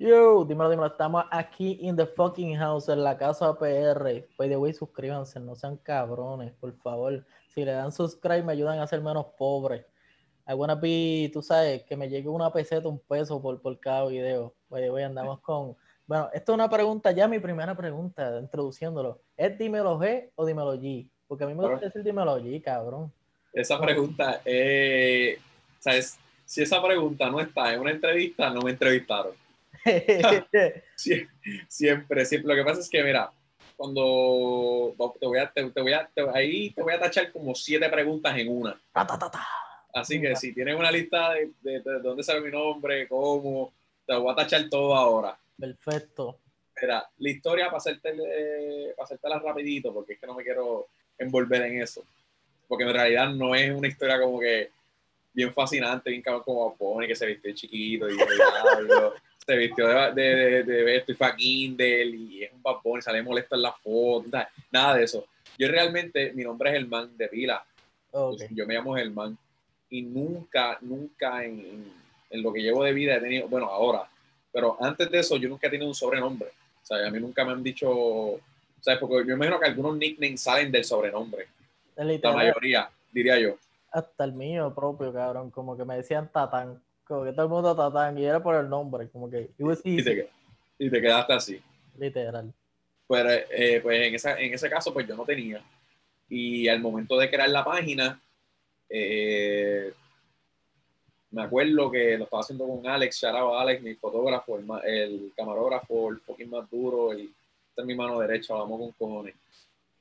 Yo, dímelo, dímelo, estamos aquí in the fucking house, en la casa PR. By the way, suscríbanse, no sean cabrones, por favor. Si le dan subscribe, me ayudan a ser menos pobre. I wanna be, tú sabes, que me llegue una peseta, un peso por, por cada video. By the way, andamos con. Bueno, esto es una pregunta, ya mi primera pregunta, introduciéndolo. ¿Es dímelo G o dímelo G? Porque a mí me gusta decir dímelo G, cabrón. Esa pregunta, eh, ¿sabes? Si esa pregunta no está en una entrevista, no me entrevistaron. siempre, siempre. Lo que pasa es que, mira, cuando te voy a, te, voy a, ahí te voy a tachar como siete preguntas en una. Así que si tienes una lista de, de, dónde sale mi nombre, cómo, te voy a tachar todo ahora. Perfecto. Mira, la historia para hacerte, para hacértela rapidito, porque es que no me quiero envolver en eso. Porque en realidad no es una historia como que bien fascinante, bien cabrón como pone que se viste chiquito y, y se vistió de, de, de, esto y fue a Kindle y es un papón y sale molesto en la foto, nada de eso. Yo realmente, mi nombre es Germán de Pila. Yo me llamo Germán y nunca, nunca en, en, lo que llevo de vida he tenido, bueno, ahora, pero antes de eso yo nunca he tenido un sobrenombre. O sea, a mí nunca me han dicho, sea, porque yo imagino que algunos nicknames salen del sobrenombre. La mayoría, diría yo. Hasta el mío propio, cabrón, como que me decían Tatán como que todo el mundo Tatán y era por el nombre, como que y, te, y te, quedaste así. Literal. Pues, eh, pues en, esa, en ese caso, pues yo no tenía. Y al momento de crear la página, eh, me acuerdo que lo estaba haciendo con Alex, Sharao Alex, mi fotógrafo, el, camarógrafo, el fucking más duro, y esta es mi mano derecha, vamos con cojones.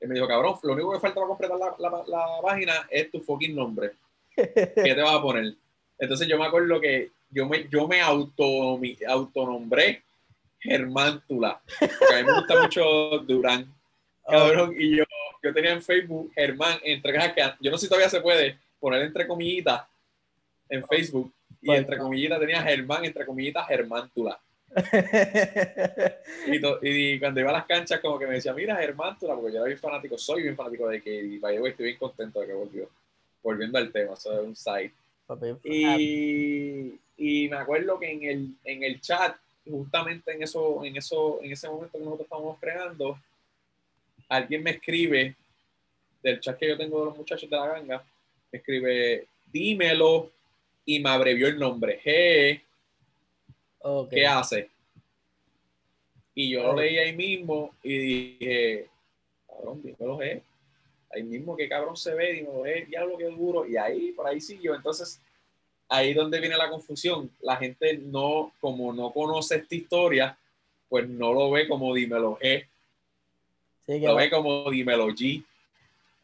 Y me dijo, cabrón, lo único que falta para completar la, la, la página es tu fucking nombre. ¿Qué te vas a poner? Entonces yo me acuerdo que yo me, yo me auto, autonombré Germán Tula, porque a mí me gusta mucho Durán. Cabrón, y yo, yo tenía en Facebook Germán, entre que yo no sé si todavía se puede poner entre comillitas en Facebook, y entre comillitas tenía Germán, entre comillitas Germán Tula. y, cuando iba a las canchas, como que me decía, mira, Germán Tula, porque yo era bien fanático, soy bien fanático de que, y estoy bien contento de que volvió. Volviendo al tema, eso es un site. Y, y, me acuerdo que en el, en el chat, justamente en, eso, en, eso, en ese momento que nosotros estábamos creando, alguien me escribe del chat que yo tengo de los muchachos de la ganga, me escribe, dímelo, y me abrevió el nombre. G, ¿qué hace? Y yo lo leí ahí mismo y dije, cabrón, dímelo G ahí mismo que cabrón se ve, digo, eh, diablo que duro, y ahí, por ahí siguió. Entonces, ahí donde viene la confusión. La gente no, como no conoce esta historia, pues no lo ve como dímelo G. lo ve como dímelo G.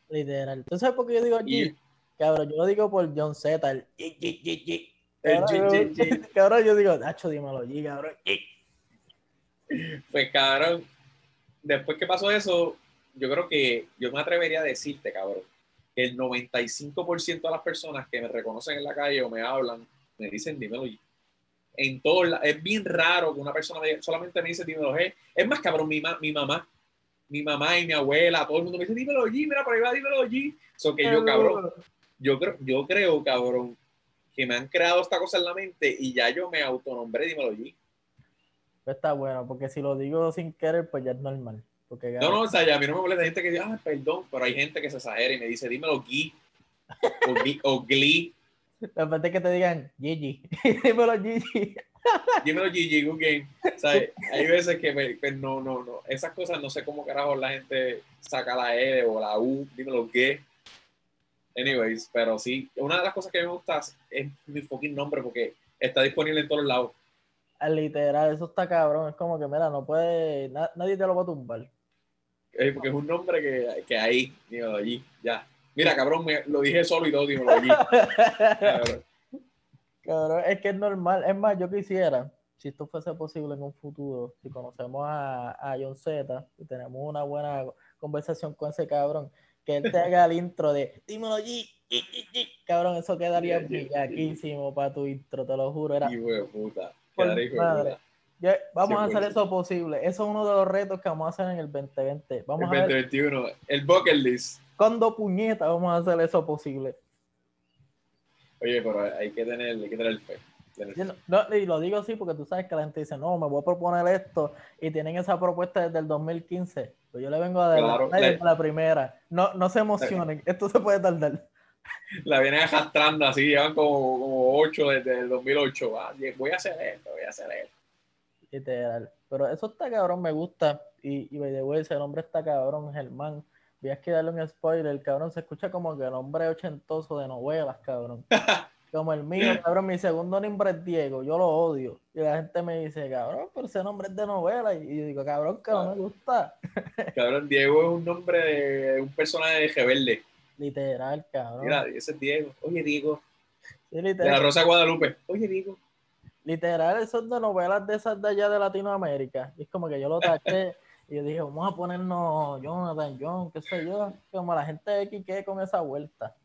Literal. Entonces, sabes por qué yo digo G? cabrón, yo lo digo por John Z, el G, G, G, G. Cabrón, cabrón, yo digo, Nacho, dímelo G, cabrón. Pues cabrón, después que pasó eso, yo creo que yo me atrevería a decirte, cabrón, que el 95% de las personas que me reconocen en la calle o me hablan, me dicen, dímelo. En todo, es bien raro que una persona solamente me dice, dímelo. Es más, cabrón, mi, mi mamá, mi mamá y mi abuela, todo el mundo me dice, dímelo G, mira, por ahí va, dímelo G. So que yo, cabrón, yo creo, yo creo, cabrón, que me han creado esta cosa en la mente y ya yo me autonombré, dímelo G. Está bueno, porque si lo digo sin querer, pues ya es normal no, no, o sea, a mí no me molesta gente que dice, ah, perdón, pero hay gente que se exagera y me dice, dímelo Gui o, Glee. La parte que te digan Gigi, dímelo Gigi. dímelo Gigi, good game. O sea, hay veces que pues, no, no, no. Esas cosas no sé cómo carajo la gente saca la E o la U, dímelo G. Anyways, pero sí, una de las cosas que me gusta es mi fucking nombre porque está disponible en todos lados. Ah, literal, eso está cabrón. Es como que, mira, no puede, nadie te lo va a tumbar. Eh, porque es un nombre que, que ahí, dímelo allí, ya. Mira, cabrón, me, lo dije solo y todo, dímelo allí. cabrón. es que es normal. Es más, yo quisiera, si esto fuese posible en un futuro, si conocemos a, a John Z y tenemos una buena conversación con ese cabrón, que él te haga el intro de dímelo allí, cabrón, eso quedaría brillaquísimo para tu intro, te lo juro. Era, puta. Vamos a hacer eso posible. Eso es uno de los retos que vamos a hacer en el 2020. Vamos el 2021, el bucket list. Cuando puñeta vamos a hacer eso posible. Oye, pero hay que tener, hay que tener fe. No, y lo digo así porque tú sabes que la gente dice, no, me voy a proponer esto y tienen esa propuesta desde el 2015. Pues yo le vengo a dar la, primera. No, no se emocionen, esto se puede tardar. La vienen arrastrando así, llevan como, como 8 desde el 2008. Ah, voy a hacer esto, voy a hacer esto. Literal. Pero eso está cabrón, me gusta. Y, y by the way, ese nombre está cabrón, Germán. Voy a darle un spoiler, el cabrón se escucha como que el hombre ochentoso de novelas, cabrón. Como el mío, cabrón, mi segundo nombre es Diego, yo lo odio. Y la gente me dice, cabrón, pero ese nombre es de novela. Y yo digo, cabrón, que no me gusta. Cabrón, Diego es un nombre de un personaje de rebelde. Literal, cabrón. Mira, ese es Diego. Oye, Diego. De la Rosa Guadalupe. Oye, Diego. Literal, eso es de novelas de esas de allá de Latinoamérica. Y es como que yo lo taché y yo dije, vamos a ponernos Jonathan, John, qué sé yo. Como la gente de Quique con esa vuelta.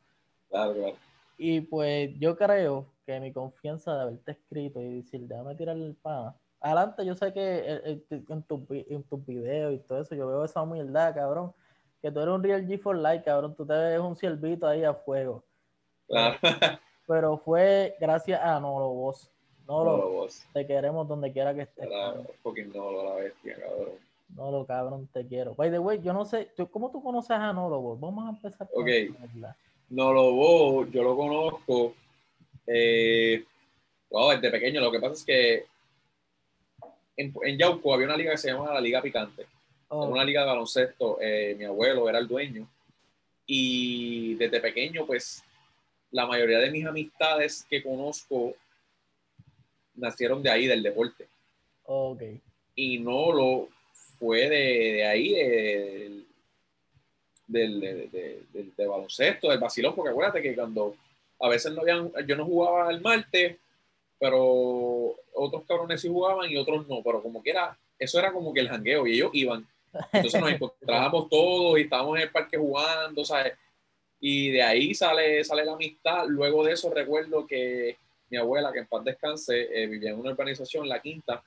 Claro, claro. Y pues yo creo que mi confianza de haberte escrito y decir, déjame tirar el pan. Adelante, yo sé que en tus en tu videos y todo eso, yo veo esa humildad, cabrón. Que tú eres un real G for life, cabrón. Tú te ves un ciervito ahí a fuego. Claro. Pero fue gracias a Nolo Vos. Nolo, Vos. Te queremos donde quiera que estés. Claro, fucking Nolo, la bestia, cabrón. Nolo, cabrón, te quiero. By the way, yo no sé, ¿cómo tú conoces a Nolo Vos? Vamos a empezar con Ok. No lo voy, yo lo conozco eh, desde pequeño. Lo que pasa es que en, en, Yauco había una liga que se llamaba la Liga Picante. Oh. una liga de baloncesto. Eh, mi abuelo era el dueño. Y desde pequeño, pues, la mayoría de mis amistades que conozco nacieron de ahí, del deporte. Okay. Y no lo fue de, ahí, de, del, de, de, baloncesto, del vacilón, porque acuérdate que cuando a veces no habían, yo no jugaba el martes, pero otros cabrones sí jugaban y otros no, pero como que era, eso era como que el jangueo y ellos iban. Entonces nos encontrábamos todos y estábamos en el parque jugando, ¿sabes? Y de ahí sale, sale la amistad. Luego de eso recuerdo que mi abuela, que en paz descanse, eh, vivía en una urbanización, La Quinta,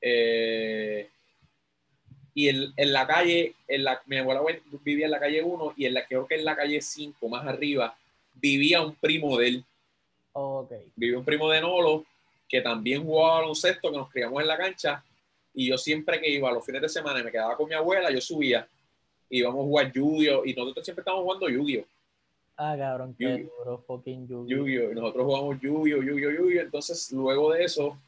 eh, y en, la calle, en la, mi abuela vivía en la calle 1 y en la, creo que en la calle 5, más arriba, vivía un primo de él. Okay. Vivía un primo de Nolo que también jugaba baloncesto, que nos criamos en la cancha. Y yo siempre que iba los fines de semana y me quedaba con mi abuela, yo subía. Íbamos a jugar yu y nosotros siempre estábamos jugando yu Ah, cabrón, qué duro, fucking yu Y nosotros jugamos Yu-Gi-Oh, Yu-Gi-Oh, Entonces, luego de eso,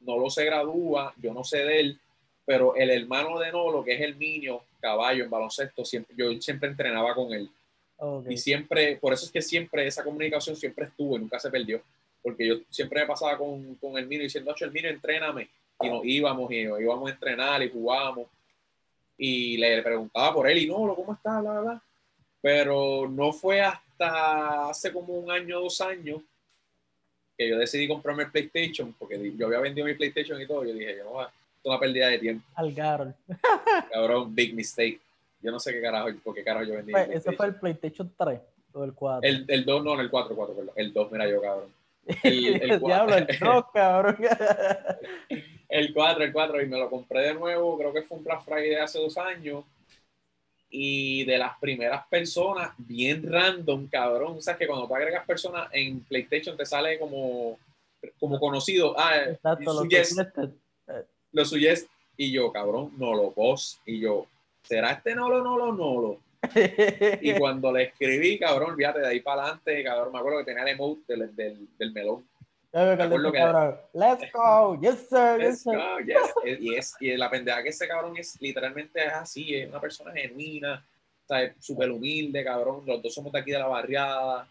Nolo se gradúa, yo no sé de él, pero el hermano de Nolo, que es el niño caballo en baloncesto, siempre, yo siempre entrenaba con él. Y siempre, por eso es que siempre esa comunicación siempre estuvo y nunca se perdió. Porque yo siempre me pasaba con, con el niño diciendo, el niño, entréname. Y nos íbamos y íbamos a entrenar y jugábamos. Y le preguntaba por él y no, ¿cómo está? Bla, bla, Pero no fue hasta hace como un año, dos años, que yo decidí comprarme el PlayStation, porque yo había vendido mi PlayStation y todo. Yo dije, yo no, una pérdida de tiempo. Al Garol. Cabrón, big mistake. Yo no sé qué carajo, por qué carajo yo vendí. Pues, ¿Ese fue el PlayStation 3 o el 4? El, el 2, no, el 4, 4, perdón. El 2, mira yo, cabrón. El, el Diablo, el 2, cabrón. el 4, el 4, y me lo compré de nuevo, creo que fue un Black Friday hace dos años. Y de las primeras personas, bien random, cabrón. O sea, que cuando tú agregas personas en PlayStation te sale como, como conocido. Ah, Exacto, lo yes lo suyo es, y yo, cabrón, no lo vos, y yo, ¿será este no lo, no lo, no lo? y cuando le escribí, cabrón, fíjate, de ahí para adelante, cabrón, me acuerdo que tenía el emote del, del, del melón. Let's go, yes sir, yes sir. Y, es, y la pendeja que ese cabrón es literalmente es así, es una persona genuina, súper humilde, cabrón. Los dos somos de aquí de la barriada.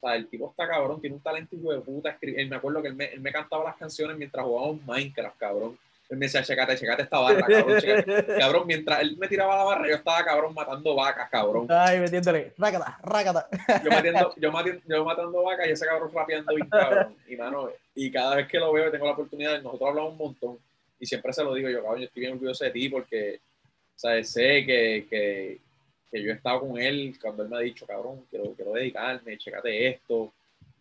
O sea, el tipo está cabrón, tiene un talento hijo de puta. Me acuerdo que él me, él me cantaba las canciones mientras jugábamos Minecraft, cabrón. Él me decía, checate, checate esta barra, cabrón, Cabrón, mientras él me tiraba la barra, yo estaba, cabrón, matando vacas, cabrón. Ay, metiéndole, rácata, rácata. Yo, metiendo, yo, yo matando vacas y ese cabrón rapeando bien, cabrón. Y, mano, y cada vez que lo veo y tengo la oportunidad, nosotros hablamos un montón. Y siempre se lo digo yo, cabrón, yo estoy bien orgulloso de ti porque, ¿sabes? Sé que, que, que yo he estado con él cuando él me ha dicho, cabrón, quiero, quiero dedicarme, checate esto.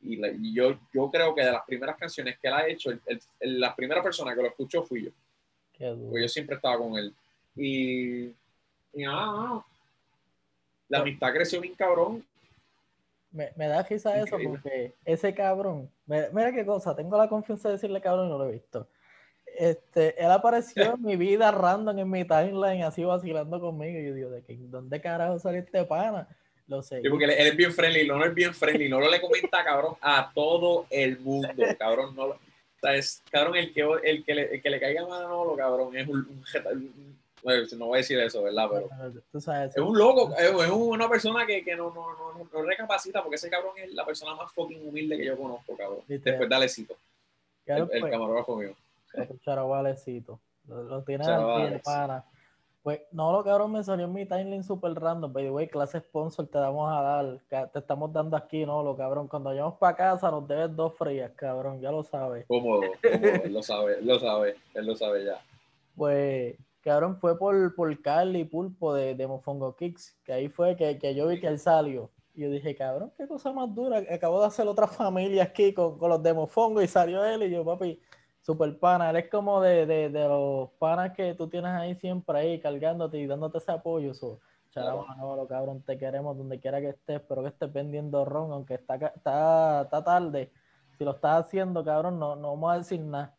Y, yo, yo creo que de las primeras canciones que él ha hecho, el, la primera persona que lo escuchó fui yo. Porque yo siempre estaba con él. Y, y nada, la amistad creció bien cabrón. me, me da risa eso porque ese cabrón, mira, qué cosa, tengo la confianza de decirle cabrón y no lo he visto. Este, él apareció en mi vida random en mi timeline, así vacilando conmigo. Y yo digo, ¿de qué, ¿dónde carajo salió este pana? Lo sé. porque él, es bien friendly, no es bien friendly, no le comenta cabrón a todo el mundo, cabrón, no o sea, es, cabrón, el que, el que, le, el que le caiga mal a lo cabrón, es un, un, no voy a decir eso, ¿verdad? Pero es un loco, es, una persona que, que no, no, no, no, recapacita porque ese cabrón es la persona más fucking humilde que yo conozco, cabrón. Después dale cito. El, el, camarógrafo mío. Charabalecito. Lo, lo tiene al para. Pues no, lo cabrón me salió en mi timeline super random. By the way, clase sponsor te damos a dar. Te estamos dando aquí, ¿no? Lo cabrón. Cuando vayamos para casa nos debes dos frías, cabrón. Ya lo sabes. Cómodo, cómodo. él lo sabe, él lo sabe. Él lo sabe ya. Pues cabrón, fue por, por Carly Pulpo de, de Mofongo Kicks, que ahí fue que, que, yo vi que él salió. Y yo dije, cabrón, qué cosa más dura. Acabo de hacer otra familia aquí con, con los de Mofongo y salió él. Y yo, papi, super pana. Él es como de, de, de, los panas que tú tienes ahí siempre ahí cargándote y dándote ese apoyo. So, no, cabrón, te queremos donde quiera que estés. Espero que estés vendiendo ron, aunque está, está, está tarde. Si lo estás haciendo, cabrón, no, no vamos a decir nada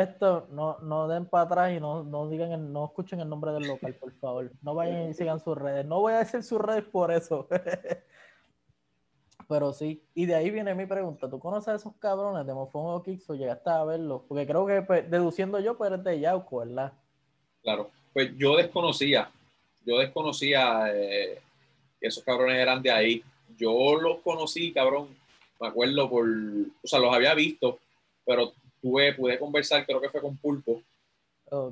esto, no, no den para atrás y no, no digan no escuchen el nombre del local, por favor. No vayan y sigan sus redes. No voy a decir sus redes por eso. Pero sí, y de ahí viene mi pregunta. ¿Tú conoces a esos cabrones de Mofongo Kicks o llegaste a verlos? Porque creo que pues, deduciendo yo, pues eres de Yauco, ¿verdad? Claro, pues yo desconocía, yo desconocía eh, que esos cabrones eran de ahí. Yo los conocí, cabrón, me acuerdo por, o sea, los había visto, pero tuve, pude conversar, creo que fue con Pulpo.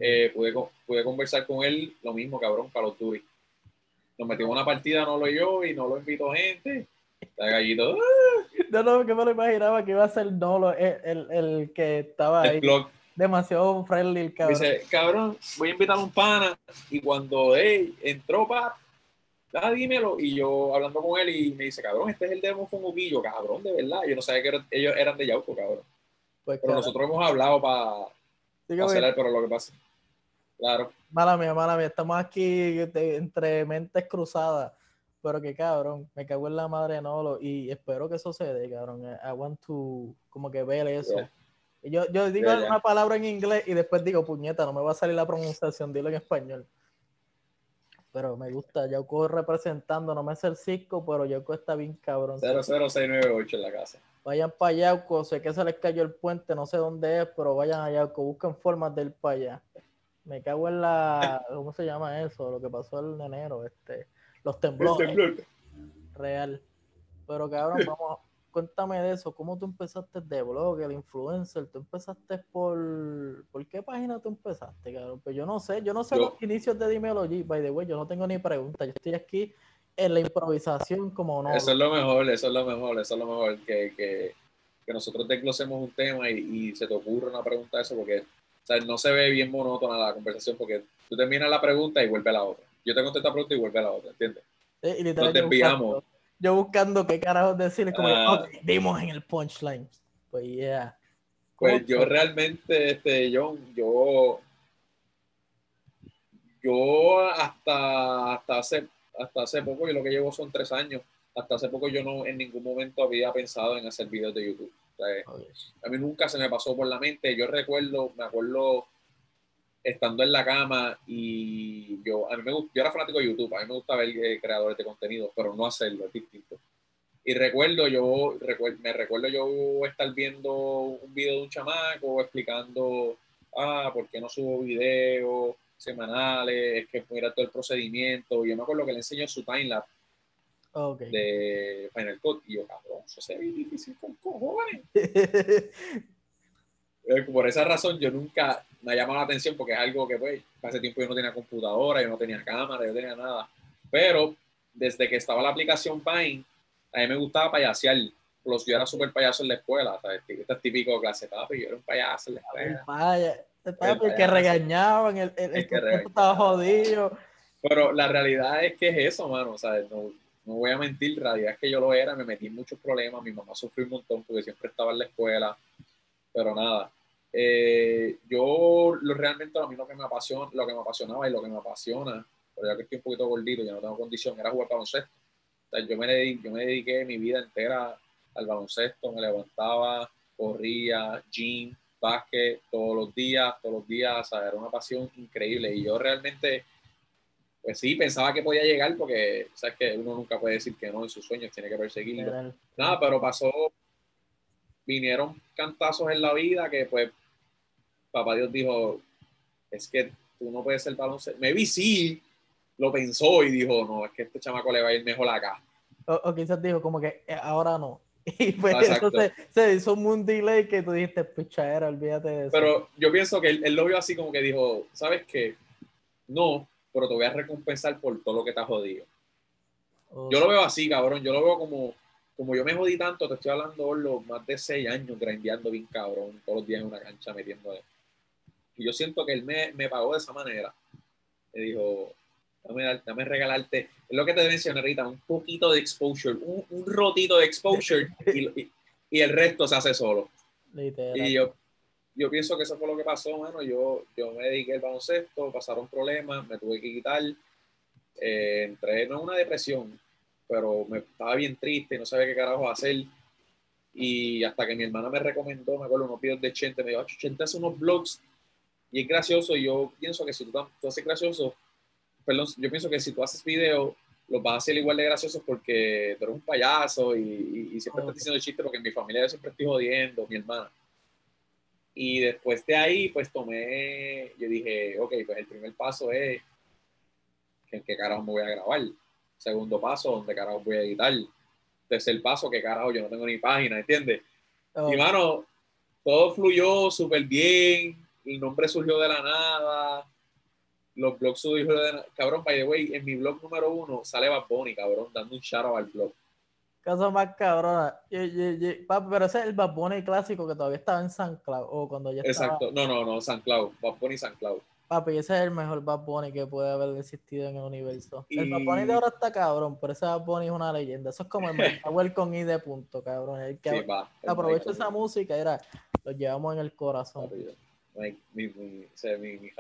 Eh, pude, pude, conversar con él, lo mismo, cabrón, para los Duty. Nos metimos una partida, no lo yo y no lo invito gente. Está gallito. No, no, que me lo imaginaba que iba a ser Nolo, el, el, el que estaba ahí. Demasiado friendly el cabrón. Dice, cabrón, voy a invitar a un pana. Y cuando hey, entró, pa, da, dímelo. Y yo hablando con él y me dice, cabrón, este es el demo Fonguquillo, cabrón, de verdad. Yo no sabía que ellos eran de Yauco, cabrón. Pues pero nosotros hemos hablado para hacer pero lo que pasa. Claro. Mala mía, mala mía. Estamos aquí entre mentes cruzadas. Pero que cabrón, me cago en la madre Nolo y espero que eso se dé, cabrón. I want to como que ver eso. Yo, yo digo una palabra en inglés y después digo, puñeta, no me va a salir la pronunciación, dilo en español. Pero me gusta, Yauco representando, no me hace el cisco, pero Yauco está bien cabrón. 00698 en la casa. Vayan para Yauco, sé que se les cayó el puente, no sé dónde es, pero vayan a Yauco, busquen formas de ir para allá. Me cago en la, ¿cómo se llama eso? Lo que pasó en enero, este, los temblores. Real. Pero cabrón, vamos, cuéntame de eso, ¿cómo tú empezaste de blog, el influencer? ¿Tú empezaste por, por qué página tú empezaste, cabrón? Pues yo no sé, yo no sé los inicios de Dimeology, by the way, yo no tengo ni pregunta, yo estoy aquí en la improvisación como no. Eso es lo mejor, eso es lo mejor, eso es lo mejor, que, que, que nosotros desglosemos un tema y, y, se te ocurra una pregunta de eso, porque o sea, no se ve bien monótona la conversación, porque tú terminas la pregunta y vuelve a la otra. Yo te contesto la pregunta y vuelve a la otra, ¿entiendes? y Nos desviamos. Yo buscando qué carajos decirle, como, uh, dimos en el punchline. Pues, yeah. Pues yo realmente, este, John, yo, yo hasta, hasta hace hasta hace poco, yo lo que llevo son tres años, hasta hace poco yo no en ningún momento había pensado en hacer videos de YouTube. A mí nunca se me pasó por la mente. Yo recuerdo, me acuerdo estando en la cama y yo, a mí me yo era fanático de YouTube, a mí me gusta ver eh, creadores de contenido, pero no hacerlo, es distinto. Y recuerdo yo, me recuerdo yo estar viendo un video de un chamaco explicando, ah, ¿por qué no subo videos? semanales, que mira todo el procedimiento. Yo me acuerdo que le enseñó su timelapse de Final Cut y yo, cabrón, eso se ve difícil con cojones. Eh, por esa razón yo nunca me ha llamado la atención porque es algo que pues hace tiempo yo no tenía computadora, yo no tenía cámara, yo no tenía nada. Pero desde que estaba la aplicación Vine, a mí me gustaba payasear. Los, yo era súper payaso en la escuela, ¿sabes? Este es típico clase papi, yo era un payaso en la escuela. El, que regañaban, el, el, que estaba jodido. Pero la realidad es que es eso, mano. No, no voy a mentir, la realidad es que yo lo era, me metí en muchos problemas, mi mamá sufrió un montón porque siempre estaba en la escuela, pero nada. Eh, yo lo, realmente a mí lo que me apasiona, lo que me apasionaba y lo que me apasiona, pero ya que estoy un poquito gordito, ya no tengo condición, era jugar baloncesto. yo, me dediqué, yo me dediqué mi vida entera al baloncesto, me levantaba, corría, gym, básquet, todos los días, todos los días, era una pasión increíble y yo realmente, pues sí, pensaba que podía llegar porque, sabes que uno nunca puede decir que no en sus sueños, tiene que perseguirlo. Nada, pero pasó, vinieron cantazos en la vida que pues papá Dios dijo, es que tú no puedes ser baloncesto. Me vi sí, lo pensó y dijo, no, es que este chamaco le va a ir mejor acá. O, quizás dijo como que eh, ahora no. Y pues entonces se hizo un delay que tú dijiste, era, olvídate de eso. Pero yo pienso que él, lo vio así como que dijo, ¿sabes qué? No, pero te voy a recompensar por todo lo que te has jodido. Yo lo veo así, cabrón. Yo lo veo como, como yo me jodí tanto, te estoy hablando los más de seis años grandeando bien cabrón, todos los días en una cancha metiendo. Y yo siento que él me, me pagó de esa manera. Me dijo, dame, dame regalarte, es lo que te mencioné Rita, un poquito de exposure, un, un rotito de exposure y, y, el resto se hace solo. Y yo, yo pienso que eso fue lo que pasó, bueno, yo, yo me dediqué al baloncesto, pasaron problemas, me tuve que quitar, eh, entré en una depresión, pero me estaba bien triste, no sabía qué carajo hacer. Y hasta que mi hermana me recomendó, me acuerdo unos videos de Chente, me dijo, Chente hace unos blogs y es gracioso. Y yo pienso que si tú, tú haces gracioso, perdón, yo pienso que si tú haces video, los vas a hacer igual de graciosos porque tú eres un payaso y, siempre estás diciendo chistes porque en mi familia yo siempre estoy jodiendo, mi hermana. Y después de ahí, pues tomé, yo dije, ok, pues el primer paso es en qué carajo me voy a grabar. Segundo paso, ¿dónde carajo voy a editar? Tercer paso, que carajo yo no tengo ni página, ¿entiendes? Y mano, todo fluyó súper bien, el nombre surgió de la nada, los blogs subieron de cabrón, by the way, en mi blog número uno sale Bad Bunny, cabrón, dando un shout al blog. Cosa más cabrona. pero ese es el Bad Bunny clásico que todavía estaba en San Cloud, o cuando ya Exacto, no, no, no, San Cloud, Bad Bunny San Cloud. Papi, ese es el mejor Bad Bunny que puede haber existido en el universo. El Bad Bunny de ahora está cabrón, pero ese Bad Bunny es una leyenda. Eso es como el Power con I de punto, cabrón. El que aprovecha esa música, era, lo llevamos en el corazón. mi, mi, mi, mi,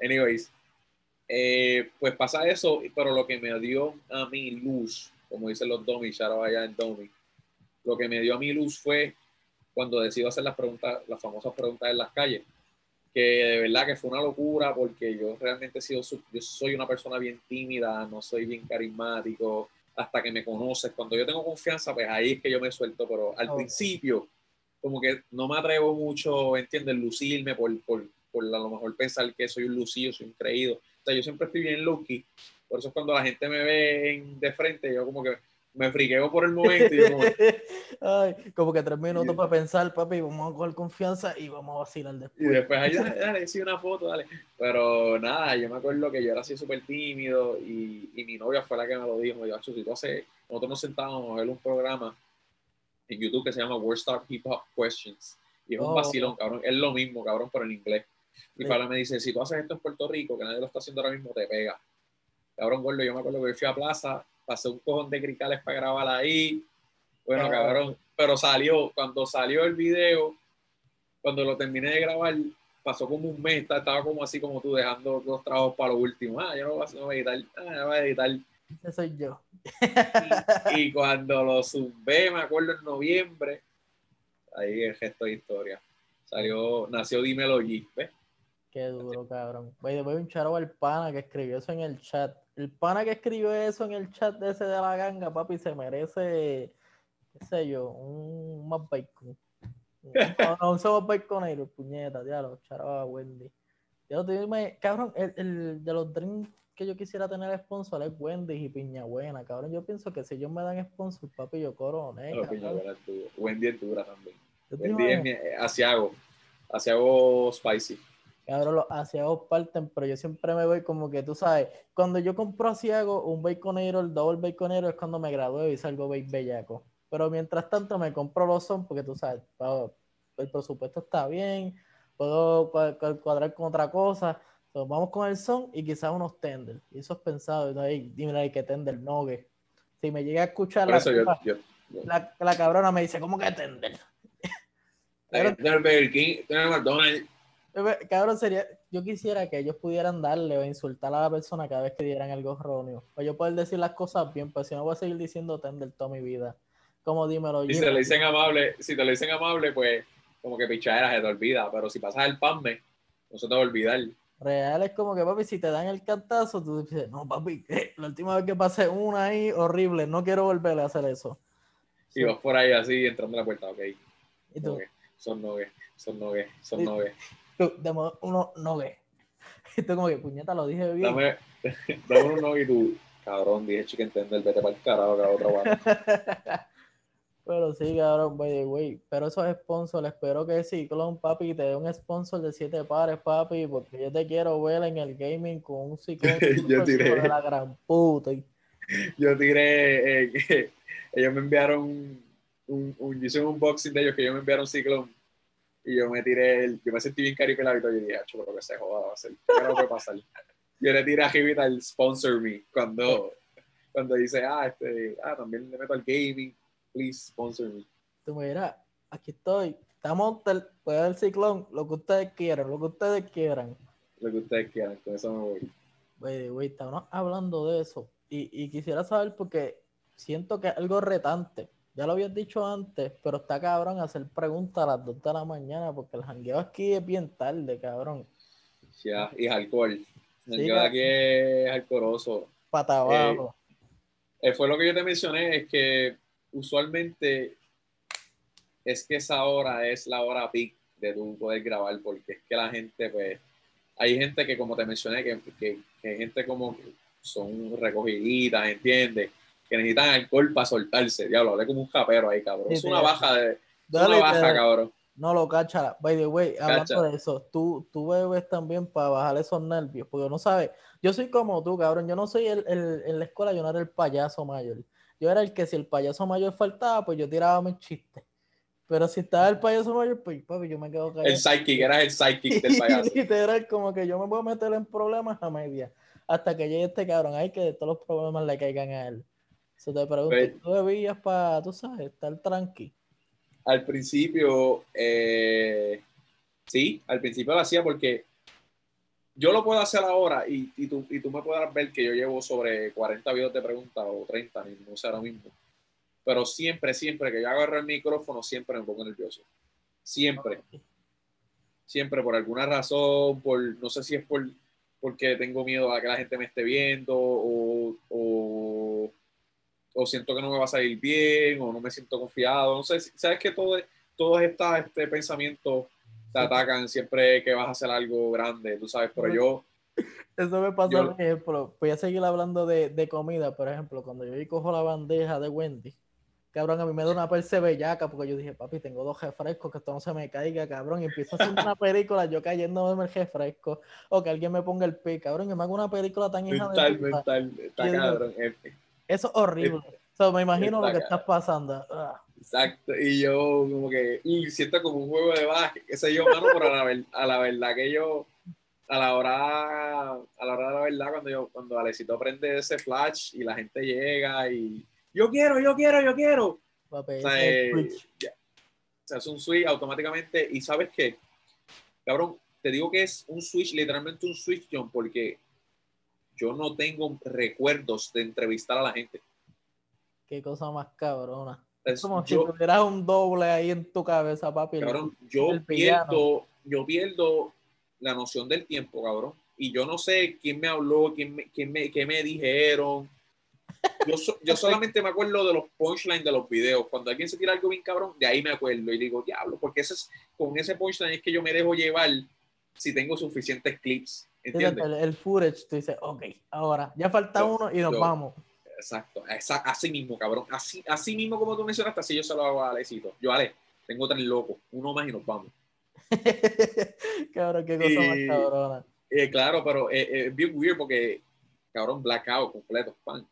Anyways, eh, pues pasa eso, pero lo que me dio a mí luz, como dicen los Domi, shout allá en Domi, lo que me dio a mí luz fue cuando decido hacer las preguntas, las famosas preguntas en las calles, que de verdad que fue una locura porque yo realmente he sido, yo soy una persona bien tímida, no soy bien carismático, hasta que me conoces, cuando yo tengo confianza, pues ahí es que yo me suelto, pero al principio, como que no me atrevo mucho, ¿entiendes? Lucirme por, por, por a lo mejor pensar que soy un lucido, soy un creído. O sea, yo siempre estoy bien lucky. Por eso cuando la gente me ve de frente, yo como que me friqueo por el momento. Y como... Ay, como que tres minutos para pensar, papi, vamos a coger confianza y vamos a vacilar después. Y después, ahí, dale, dale, sí, una foto, dale. Pero nada, yo me acuerdo que yo era así súper tímido y, y, mi novia fue la que me lo dijo. Me dijo, si tú haces, nosotros nos sentábamos a ver un programa en YouTube que se llama World Star Hip Hop Questions. Y es un oh. vacilón, cabrón. Es lo mismo, cabrón, pero en inglés. Y Fala me dice, si tú haces esto en Puerto Rico, que nadie lo está haciendo ahora mismo, te pega. Cabrón, gordo, yo me acuerdo que fui a plaza, pasé un cojón de cricales para grabar ahí. Bueno, cabrón, pero salió, cuando salió el video, cuando lo terminé de grabar, pasó como un mes, estaba como así como tú, dejando los trabajos para lo último. Ah, yo no voy a, editar, ah, yo voy a editar. Ese soy yo. y, cuando lo zumbé, me acuerdo en noviembre, ahí el gesto de historia. Salió, nació Dímelo G, ¿ves? Qué duro, cabrón. Voy, voy un charo al pana que escribió eso en el chat. El pana que escribió eso en el chat de ese de la ganga, papi, se merece, qué sé yo, un más bacon. Un más baconero, puñeta, diablo, charo a Wendy. Yo te digo, cabrón, el, el, de los drinks que yo quisiera tener sponsor es Wendy y Piña Buena, cabrón. Yo pienso que si ellos me dan sponsor, papi, yo coroné. No, Piña Buena es Wendy es dura también. Wendy es mi, asiago, asiago spicy. Cabrón, los asiagos parten, pero yo siempre me voy como que tú sabes, cuando yo compro asiago, un baconero, el double baconero es cuando me gradué y salgo bellaco. Pero mientras tanto me compro los son porque tú sabes, el presupuesto está bien, puedo cuadrar con otra cosa. vamos con el son y quizás unos tender. Y eso es pensado. ¿no? dime, hay que tender, no que. Si me llega a escuchar la, la, la, cabrona me dice, ¿cómo que tender? Tener Burger King, tener McDonald's Cabrón, sería, yo quisiera que ellos pudieran darle o insultar a la persona cada vez que dieran algo erróneo. O yo poder decir las cosas bien, pues si no voy a seguir diciendo Tender toda mi vida. Como dímelo. Si te lo dicen amable, si te lo dicen amable, pues como que pichadera se te olvida. Pero si pasas el panme, no se te va a olvidar. Real es como que, papi, si te dan el cantazo, tú dices, no, papi, eh, la última vez que pasé una ahí, horrible, no quiero volver a hacer eso. Y vas por ahí así, entrando en la puerta, ok. ¿Y tú? Son nogues, son nogues, son nogues. Dame uno nogues. Y tú como que, puñeta, lo dije bien. Dame, dame uno nogues y tú, cabrón, dije chicken tender, vete para el carajo, que otra Pero sí, cabrón, the way. Pero esos sponsors, espero que Ciclón, papi, te dé un sponsor de siete pares, papi, porque yo te quiero ver en el gaming con un Ciclón yo tiré, de la gran puta. Yo tiré, eh, ellos me enviaron un, un, yo hice un unboxing de ellos que ellos me enviaron Ciclón y yo me tiré, el, yo me sentí bien caripelado y yo dije, chulo, que se joda, va a ser, ¿qué no puede pasar? Yo le tiré a el sponsor me cuando, cuando dice, ah, este, ah, también le meto al gaming please sponsor me. Tú mira, aquí estoy. Estamos puede el ciclón, lo que ustedes quieran, lo que ustedes quieran. Lo que ustedes quieran, con eso me voy. Güey, güey, estamos hablando de eso. Y, y quisiera saber porque siento que es algo retante. Ya lo habías dicho antes, pero está cabrón hacer preguntas a las 2 de la mañana porque el jangueo aquí es bien tarde, cabrón. Ya, y es alcohol. El jangueo aquí es alcoholoso. Pata abajo. Eh, eh, fue lo que yo te mencioné, es que usualmente es que esa hora es la hora peak de tú poder grabar, porque es que la gente, pues, hay gente que, como te mencioné, que, que, que gente como son recogiditas, ¿entiendes? Que necesitan alcohol para soltarse. Diablo, hablé como un japero ahí, cabrón. es una baja de. una baja, cabrón. No lo cacha. By the way, hablando de eso, tú, tú bebes también para bajar esos nervios, porque no sabes. Yo soy como tú, cabrón. Yo no soy el, el, en la escuela, yo no era el payaso mayor. Yo era el que si el payaso mayor faltaba, pues yo tiraba mis chistes. Pero si estaba el payaso mayor, pues papi, yo me quedo callado. El psychic, era el psychic del payaso. Literal, como que yo me puedo meter en problemas a media. Hasta que llegue este cabrón, hay que de todos los problemas le caigan a él. Se te pregunto, pues ¿tú bebías para, tú sabes, estar tranqui? Al principio, eh, sí, al principio lo hacía porque yo lo puedo hacer ahora y, y, tú, y tú me puedes ver que yo llevo sobre 40 videos de preguntas o 30, no sé ahora mismo. Pero siempre, siempre que yo agarro el micrófono, siempre me pongo nervioso. Siempre. Siempre, por alguna razón, por no sé si es por porque tengo miedo a que la gente me esté viendo o, o, o siento que no me va a salir bien o no me siento confiado. No sé, sabes que todo, todo está este pensamiento te atacan siempre que vas a hacer algo grande, tú sabes, pero yo... Eso me pasó, por ejemplo, voy a seguir hablando de, de, comida, por ejemplo, cuando yo cojo la bandeja de Wendy, cabrón, a mí me da una perse bellaca, porque yo dije, papi, tengo dos refrescos, que esto no se me caiga, cabrón, y empiezo a hacer una película, yo cayendo en el refresco, o que alguien me ponga el pi, cabrón, y me hago una película tan hija de mental, está cabrón. Eso es horrible. O me imagino lo que estás pasando. Ah. Exacto, y yo como que y siento como un juego de básquet, qué sé yo, mano, pero a la, a la verdad que yo, a la hora, a la hora de la verdad, cuando yo, cuando Alexito prende ese flash y la gente llega y yo quiero, yo quiero, yo quiero. o sea, eh, es un switch automáticamente y sabes qué, cabrón, te digo que es un switch, literalmente un switch, John, porque yo no tengo recuerdos de entrevistar a la gente. Qué cosa más cabrona. Es como si tuvieras un doble ahí en tu cabeza, papi. Cabrón, yo pierdo, yo pierdo la noción del tiempo, cabrón. Y yo no sé quién me habló, quién me, quién me, qué me dijeron. Yo, yo solamente me acuerdo de los punchlines de los videos. Cuando alguien se tira algo bien cabrón, de ahí me acuerdo y digo, diablo, porque ese es, con ese punchline es que yo me dejo llevar si tengo suficientes clips. ¿entiendes? El, el, footage, tú dices, ok, ahora ya falta uno y nos vamos. Exacto, así mismo, cabrón. Así, así mismo como tú mencionaste, así yo se lo hago a Alecito. Yo, Ale, tengo tres locos, uno más y nos vamos. cabrón, qué cosa más cabrona. Eh, claro, pero eh, eh, es bien weird porque, cabrón, blackout completo, pan.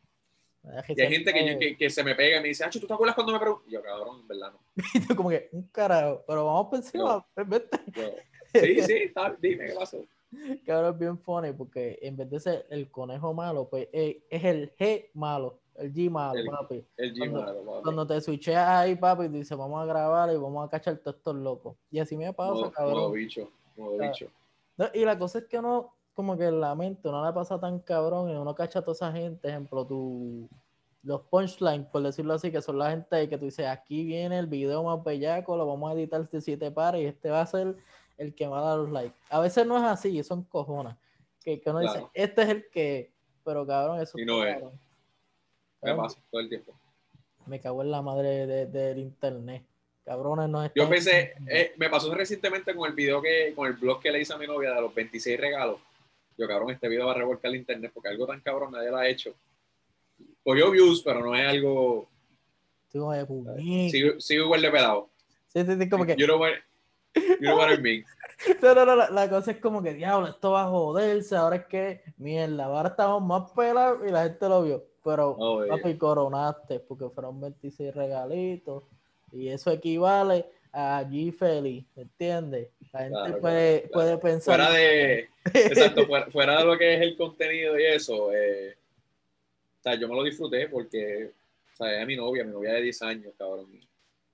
Y hay gente que, que, se me pega y me dice, ah, ¿tú te acuerdas cuando me preguntas? yo, cabrón, en verdad no. como que, un carajo, pero vamos por encima. Sí, sí, está, dime qué pasó. Cabrón, es bien funny porque en vez de ser el conejo malo, pues eh, es, el G malo, el G malo, papi. El G cuando, malo, papi. Cuando te switcheas ahí, papi, dices, vamos a grabar y vamos a cachar todos estos locos. Y así me pasa, cabrón. bicho. como he dicho. y la cosa es que uno, como que la mente no la pasa tan cabrón y uno cacha a toda esa gente, ejemplo, tu, los punchlines, por decirlo así, que son la gente que tú dices, aquí viene el video más bellaco, lo vamos a editar de siete pares y este va a ser el que va a dar los likes. A veces no es así, son cojonas. Que, que uno dice, este es el que, pero cabrón, eso y no es. Me pasa todo el tiempo. Me cago en la madre del internet. Cabrones, no es. Yo pensé, eh, me pasó recientemente con el video que, con el blog que le hice a mi novia de los 26 regalos. Yo, cabrón, este video va a revolcar el internet porque algo tan cabrón nadie lo ha hecho. Cogió views, pero no es algo. Sigo, sigo igual de pelado. Sí, sí, sí, como que. You know what, you know what I mean. No, no, no, la, cosa es como que, diablo, esto va a joderse, ahora es que, mierda, ahora estamos más pelados y la gente lo vio. Pero, oh, papi, coronaste porque fueron 26 regalitos y eso equivale a G Feliz, ¿entiendes? La gente puede, puede pensar. Fuera de, exacto, fuera, de lo que es el contenido y eso, eh, o sea, yo me lo disfruté porque, o sea, es mi novia, mi novia de 10 años, cabrón.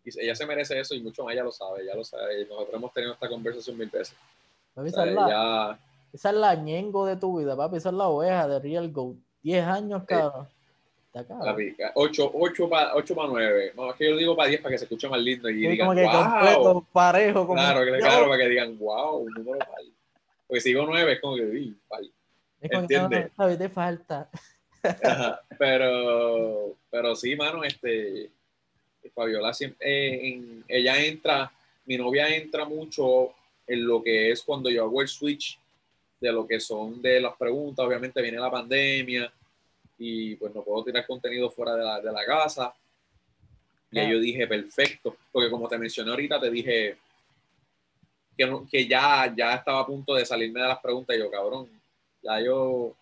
Y ella se merece eso y mucho más ella lo sabe, ella lo sabe. Nosotros hemos tenido esta conversación mil veces. esa, es la, esa, es la, ñengo de tu vida, papi. Esa es la oveja de Real Goat. 10 años, cabrón. 8, 8 para 8 9. No, es que yo digo para 10 para que se escuche más lindo y digan, como que wow. parejo. Como claro, que, claro, para que digan, wow, un número par. Porque si digo 9 es como que, uy, par. ¿Entiendes? No, no, te falta. Ajá, pero, pero sí, mano, este, Fabiola siempre, eh, en, ella entra, mi novia entra mucho en lo que es cuando yo hago el switch de lo que son de las preguntas, obviamente viene la pandemia, y pues no puedo tirar contenido fuera de la, de la casa. Y ahí yo dije, perfecto, porque como te mencioné ahorita, te dije que, que ya, ya estaba a punto de salirme de las preguntas y yo, cabrón, ya yo,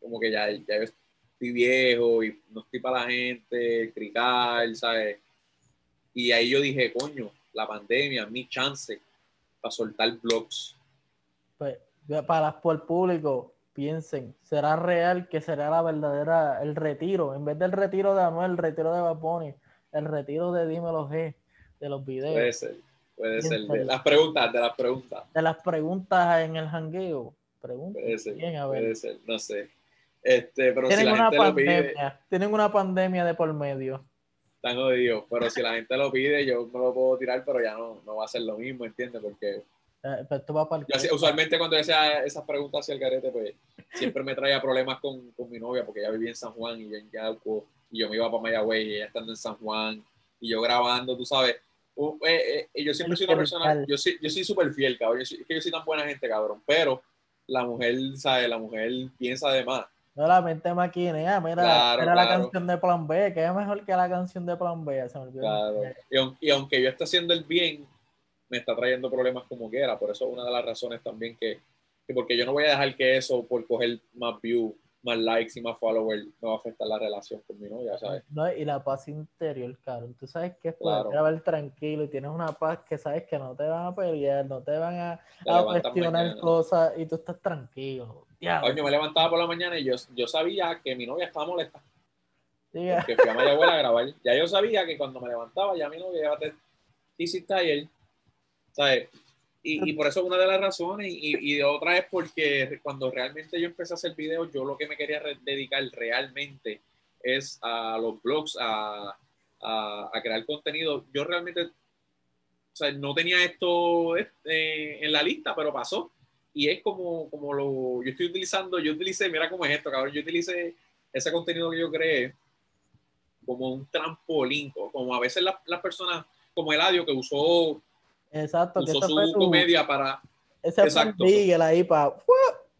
como que ya, ya estoy viejo y no estoy para la gente, cricar, ¿sabes? Y ahí yo dije, coño, la pandemia, mi chance para soltar blogs. Pues, para, por el público, piensen, ¿será real que será la verdadera, el retiro? En vez del retiro de Anuel, el retiro de Baboni, el retiro de Dímelo G, de los videos. Puede ser, puede ser. De las preguntas, de las preguntas. De las preguntas en el hangueo. Preguntas. Puede ser, puede ser, no sé. Este, pero tienen si la una gente pandemia, lo pide, tienen una pandemia de por medio. Están jodidos, pero si la gente lo pide, yo me lo puedo tirar, pero ya no, no va a ser lo mismo, ¿entiendes? Porque eh, pues, usualmente cuando hacía esas preguntas hacia el garete, pues siempre me traía problemas con, con, mi novia porque ella vivía en San Juan y yo en Yauco y yo me iba para Mayagüey y ella estando en San Juan y yo grabando, tú sabes. Eh, eh, yo siempre soy una persona, yo soy, yo soy súper fiel, cabrón. Yo es que yo soy tan buena gente, cabrón. Pero la mujer, ¿sabes? La mujer piensa de más. No, la mente maquinea, mira, era la canción de Plan B, que es mejor que la canción de Plan B. Se me olvidó. Claro. Y, y aunque yo esté haciendo el bien, me está trayendo problemas como quiera. Por eso es una de las razones también que, porque yo no voy a dejar que eso, por coger más views, más likes y más followers, me va a afectar la relación con mi novia, ¿sabes? No, y la paz interior, Carlos. Tú sabes que es claro. ver tranquilo y tienes una paz que sabes que no te van a pelear, no te van a, cuestionar cosas y tú estás tranquilo. Yo me levantaba por la mañana y yo, yo sabía que mi novia estaba molesta. Que fui a Mayagüez a grabar. Ya yo sabía que cuando me levantaba, ya mi novia iba a tener ¿sabes? Y, y, por eso una de las razones, y, y, otra es porque cuando realmente yo empecé a hacer videos, yo lo que me quería dedicar realmente es a los blogs, a, a, a crear contenido. Yo realmente, o sea, no tenía esto este, en la lista, pero pasó. Y es como, como lo, yo estoy utilizando, yo utilicé, mira cómo es esto, cabrón, yo utilicé ese contenido que yo creé como un trampolín, como a veces las, las personas, como el audio que usó Exacto. Usó su comedia para... Ese exacto. ahí para...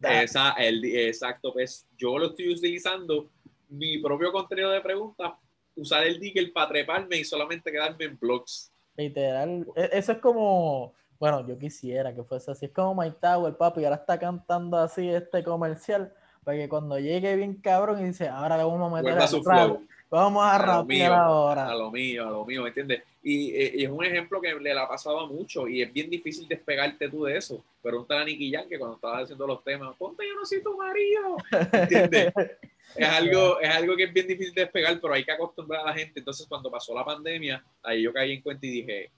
Esa, el, exacto, pues yo lo estoy utilizando, mi propio contenido de preguntas, usar el Digger para treparme y solamente quedarme en blogs. Literal, e, eso es como, bueno, yo quisiera que fuese así, es como My Tower, papi, ahora está cantando así este comercial, para que cuando llegue bien cabrón y dice, ahora le vamos a meter a su flow. Vamos a, a ahora. A lo mío, a lo mío, ¿entiendes? Eh, y, es un ejemplo que le ha pasado a mucho y es bien difícil despegarte tú de eso. Pero un a Nicky Jan que cuando estabas haciendo los temas, ponte yo no soy tu marido, ¿entiendes? es, algo, es algo que es bien difícil de despegar, pero hay que acostumbrar a la gente. Entonces, cuando pasó la pandemia, ahí yo caí en cuenta y dije,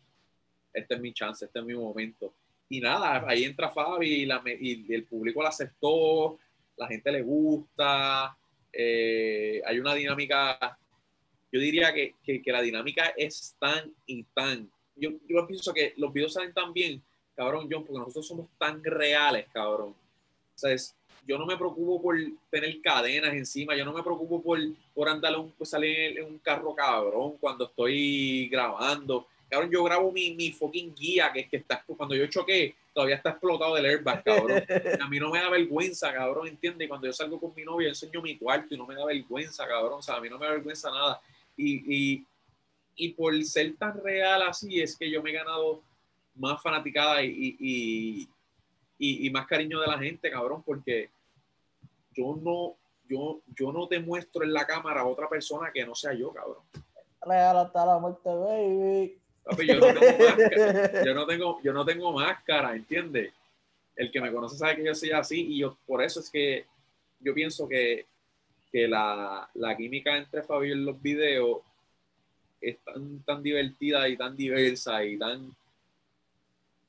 este es mi chance, este es mi momento. y nada, ahí entra Fabi y, la, y el público la aceptó, la gente le gusta, eh, hay una dinámica, yo diría que, que, que, la dinámica es tan y tan, yo, yo pienso que los videos salen tan bien, cabrón, John, porque nosotros somos tan reales, cabrón. O sea, es, yo no me preocupo por tener cadenas encima, yo no me preocupo por, por andar un, pues salir en un carro cabrón cuando estoy grabando. Cabrón, yo grabo mi, mi fucking guía, que es que está, cuando yo choqué, todavía está explotado el airbag, cabrón. A mí no me da vergüenza, cabrón, ¿entiendes? Cuando yo salgo con mi novia, enseño mi cuarto y no me da vergüenza, cabrón. O sea, a mí no me da vergüenza nada. Y, y, y por ser tan real así, es que yo me he ganado más fanaticada y, y, y, más cariño de la gente, cabrón, porque yo no, yo, yo no te muestro en la cámara a otra persona que no sea yo, cabrón. Real hasta la muerte, baby. Yo, no tengo máscara, yo, no tengo, yo no tengo máscara, ¿entiendes? El que me conoce sabe que yo soy así y yo por eso es que yo pienso que, que la, la química entre Fabio en los videos es tan, tan divertida y tan diversa y tan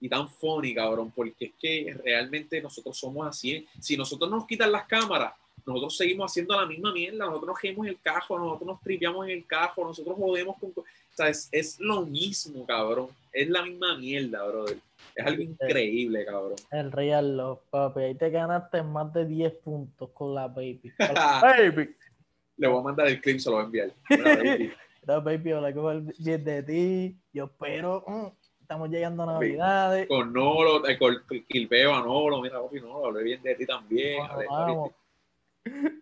y tan funny, cabrón, porque es que realmente nosotros somos así. Si nosotros nos quitan las cámaras, nosotros seguimos haciendo la misma mierda, nosotros nos en el cajo, nosotros nos tripeamos en el cajo, nosotros jodemos con... O sea, es, es lo mismo, cabrón. Es la misma mierda, brother. Es algo increíble, cabrro. El Real Love, papi. Ahí te ganaste más de 10 puntos con la baby. baby. Le voy a mandar el clip, se lo voy a enviar. Mira, baby. Mira, baby, hola, ¿cómo bien de ti? Yo espero. Mm, estamos llegando a Navidades. Con Nolo, eh, con Quilpeo a Nolo, mira, papi, Nolo, hablé bien de ti también. vamos.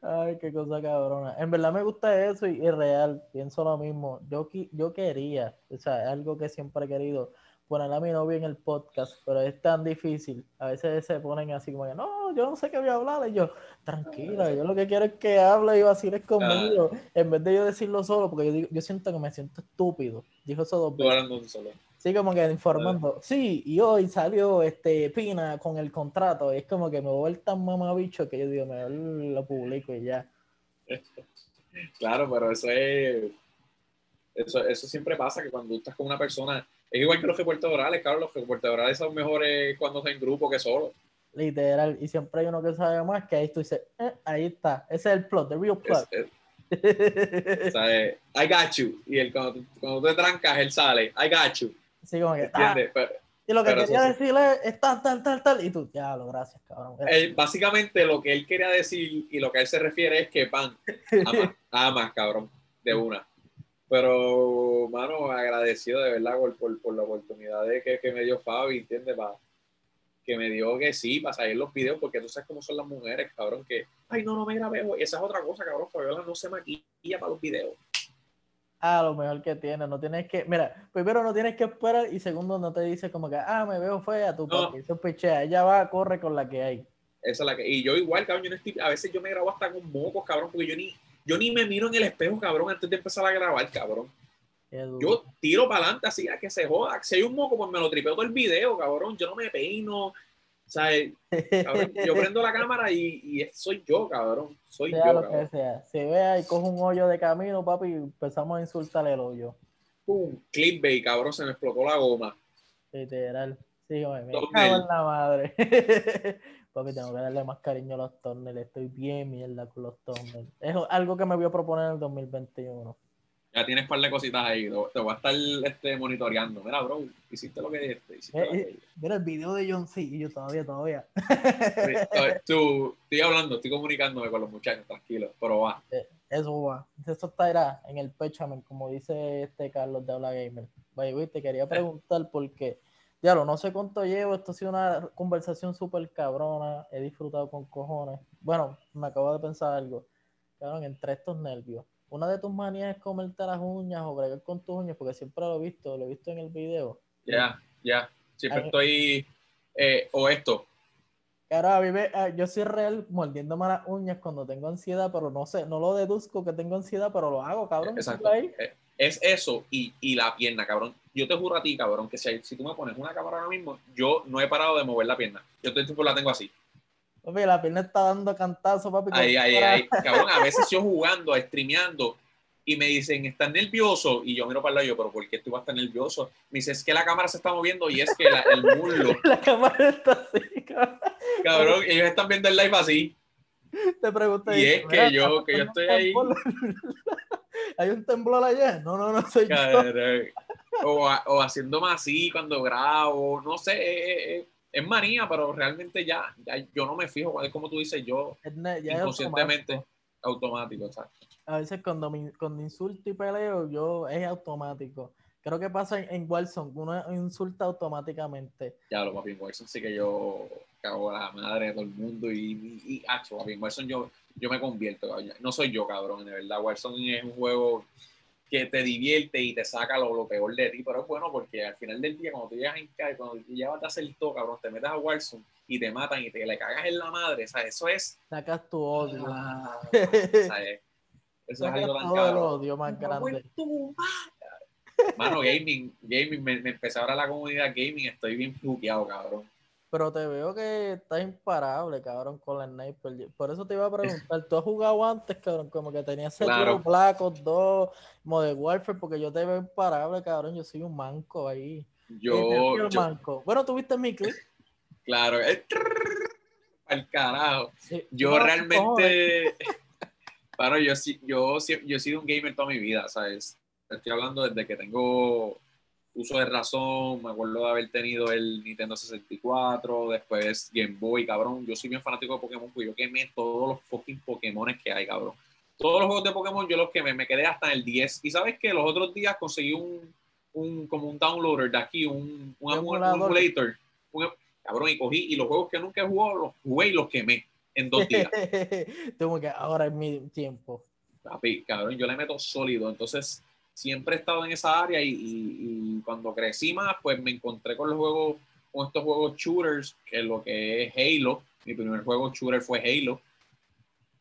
Ay, qué cosa cabrona. En verdad me gusta eso y es real, pienso lo mismo. Yo, yo quería, o sea, es algo que siempre he querido, poner a mi novia en el podcast, pero es tan difícil. A veces se ponen así como que, no, yo no sé qué voy a hablar. Y yo, tranquila, yo lo que quiero es que hable y vaciles conmigo, en vez de yo decirlo solo, porque yo, digo, yo siento que me siento estúpido. Dijo eso dos veces. Sí, como que informando. Sí, y hoy salió este Pina con el contrato. es como que me voy tan mamabicho que yo digo, me lo publico y ya. Claro, pero eso es. Eso, eso siempre pasa, que cuando estás con una persona. Es igual que los reportes orales, claro, los reportes orales son mejores cuando están en grupo que solo. Literal, y siempre hay uno que sabe más que ahí tú dices, eh, ahí está, ese es el plot, the real plot. o sea, I got you. Y el, cuando, cuando te trancas, él sale, I got you. Sí, como que. Ah. y lo que quería decirle es tal, tal, tal, tal. Y tú, ya, lo gracias, cabrón. básicamente lo que él quería decir y lo que él se refiere es que pan, ama, cabrón, de una. Pero, mano, agradecido de verdad por, por, por la oportunidad de que, que me dio Fabi, ¿entiendes? que me dio que sí, para salir los videos, porque tú sabes cómo son las mujeres, cabrón, que, ay, no, no me grabé, esa es otra cosa, cabrón, Fabiola no se maquilla para los videos a lo mejor que tiene. No tienes que, mira, primero no tienes que esperar y segundo no te dice como que, ah, me veo fea, tu no. eso pichea. Ella va, corre con la que hay. Esa es la que, y yo igual, cabrón, yo no estoy, a veces yo me grabo hasta con mocos, cabrón, porque yo ni, yo ni me miro en el espejo, cabrón, antes de empezar a grabar, cabrón. Yo tiro para adelante así a que se joda. Si hay un moco, pues me lo tripeo todo el video, cabrón. Yo no me peino, sea, yo prendo la cámara y, y, soy yo, cabrón. Soy sea yo. Lo que sea. Si vea y coge un hoyo de camino, papi, y empezamos a insultarle el hoyo. Pum, clickbait, cabrón, se me explotó la goma. Literal. Sí, me cago en la madre. papi, tengo que darle más cariño a los tornels. Estoy bien mierda con los tornels. Es algo que me voy a proponer en el 2021 ya tienes un par de cositas ahí. Te voy a estar este, monitoreando. Mira, bro, hiciste lo que dijiste. Eh, eh, mira el video de John C. Y yo todavía, todavía. Tú, estoy hablando, estoy comunicándome con los muchachos, tranquilo, pero va. Eh, eso va. Eso está en el pecho, como dice este Carlos de Habla Gamer. Vaya, te quería preguntar porque, diablo, no sé cuánto llevo. Esto ha sido una conversación súper cabrona. He disfrutado con cojones. Bueno, me acabo de pensar algo. Cabrón, entre estos nervios una de tus manías es comerte las uñas o bregar con tus uñas, porque siempre lo he visto, lo he visto en el video. Ya, ya. Siempre estoy. Eh, o esto. Claro, a mí eh, yo soy real mordiéndome las uñas cuando tengo ansiedad, pero no sé, no lo deduzco que tengo ansiedad, pero lo hago, cabrón. Exacto. Eh, es eso y, y, la pierna, cabrón. Yo te juro a ti, cabrón, que si, si tú me pones una cámara ahora mismo, yo no he parado de mover la pierna. Yo todo el tiempo la tengo así. Papi, la pierna está dando cantazo, papi. Ay, ay, ay. Cabrón, a veces yo jugando, streameando, y me dicen, ¿estás nervioso? Y yo miro para el lado, yo, pero ¿por qué tú vas a estar nervioso? Me dice, es que la cámara se está moviendo y es que la, el muslo. La cámara está así, cabrón. Cabrón, ellos están viendo el live así. Te pregunté. Y es que yo, que yo estoy ahí. ¿Hay un temblor allá? No, no, no soy yo. O, a- o haciéndome así cuando grabo, no sé, eh, eh, es manía, pero realmente ya, ya yo no me fijo, es como tú dices, yo ya es inconscientemente automático. automático, o sea, A veces cuando, me- cuando insulto y peleo, yo es automático. Creo que pasa en, en Warzone, uno insulta automáticamente. ya lo papi en Wilson sí que yo cago a la madre de todo el mundo y, y, y acho, papi en Wilson yo, yo me convierto, cabrón. no soy yo, cabrón, de verdad, Wilson es un juego que te divierte y te saca lo, lo peor de ti, pero es bueno porque al final del día, cuando tú llegas en casa, cuando tú llevas a hacer todo, cabrón, te metes a Warzone y te matan y te le cagas en la madre, o sea, eso es, Sacas tu odio. ah, eso es algo tan el cabrón. odio más grande. Mano, gaming, gaming, me, me empecé ahora la comunidad gaming, estoy bien pluqueado, cabrón. Pero te veo que estás imparable, cabrón, con la sniper. Por eso te iba a preguntar, ¿tú has jugado antes, cabrón? Como que tenías Sekiro Claro. Black Ops 2, Modern Warfare, porque yo te veo imparable, cabrón. Yo soy un manco ahí. Eh, Yo, el yo manco. Bueno, tuviste mi clip. claro, al carajo. Sí, Yo no, realmente, bueno, yo, sí- yo, sí- yo he sido un gamer toda mi vida, ¿sabes? Estoy hablando desde que tengo uso de razón, me acuerdo de haber tenido el Nintendo 64, después Game Boy, cabrón. Yo soy bien fanático de Pokémon, porque yo quemé todos los fucking Pokémones que hay, cabrón. Todos los juegos de Pokémon yo los quemé, me quedé hasta el 10. Y sabes que los otros días conseguí un, un como un downloader de aquí, un, un, Un emulator. Un- cabrón, y cogí, y los juegos que nunca he jugado, los jugué y los quemé en dos días. Como que ahora es mi tiempo. Papi, cabrón, yo le meto sólido. Entonces, siempre he estado en esa área y, y- y cuando crecí más, pues me encontré con los juegos, con estos juegos shooters, que es lo que es Halo. Mi primer juego shooter fue Halo.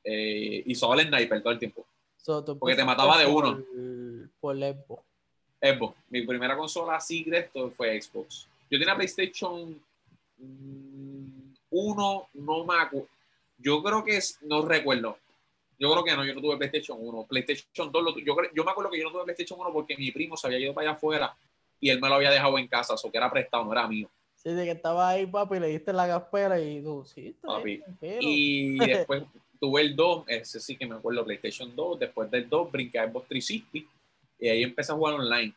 Eh, y solo el sniper todo el tiempo. So, Porque te mataba de por- uno. Por Xbox. Xbox. Mi primera consola así directo fue Xbox. Yo tenía PlayStation 1, no me acuerdo. Yo creo que es, no recuerdo. Yo creo que no, yo no tuve PlayStation 1. PlayStation 2, lo tu- yo, yo me acuerdo que yo no tuve PlayStation 1 porque mi primo se había ido para allá afuera y él me lo había dejado en casa, o que era prestado, no era mío. Sí, de que estaba ahí, papi, le diste la gaspera y tú, sí, Papi. Y después tuve el 2, ese sí que me acuerdo, PlayStation 2. Después del 2 brinqué a Xbox 360 y ahí empecé a jugar online.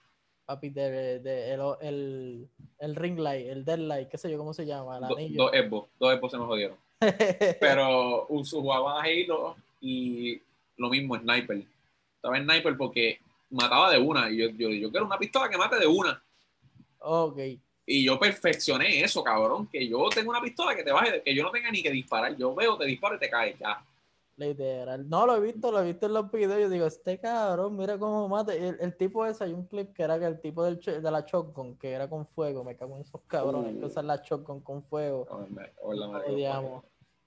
Papi, de, de- el, el, el ring light, el dead light, qué sé yo cómo se llama, el Do- anillo. dos Xbox, dos Xbox se me jodieron. pero jugaba Halo y lo mismo, Sniper. Estaba en Sniper porque mataba de una. Y yo, yo, yo quiero una pistola que mate de una. ok. Y yo perfeccioné eso, cabrón. Que yo tengo una pistola que te baje, que yo no tenga ni que disparar. Yo veo, te disparo y te caes ya. Literal. No lo he visto, lo he visto en los videos. Yo digo, este cabrón, mira cómo mata. El, el tipo ese, hay un clip que era que el tipo del, de la shotgun, que era con fuego. Me cago en esos cabrones que Uh. usan la shotgun con fuego. Oh, oh, la madre.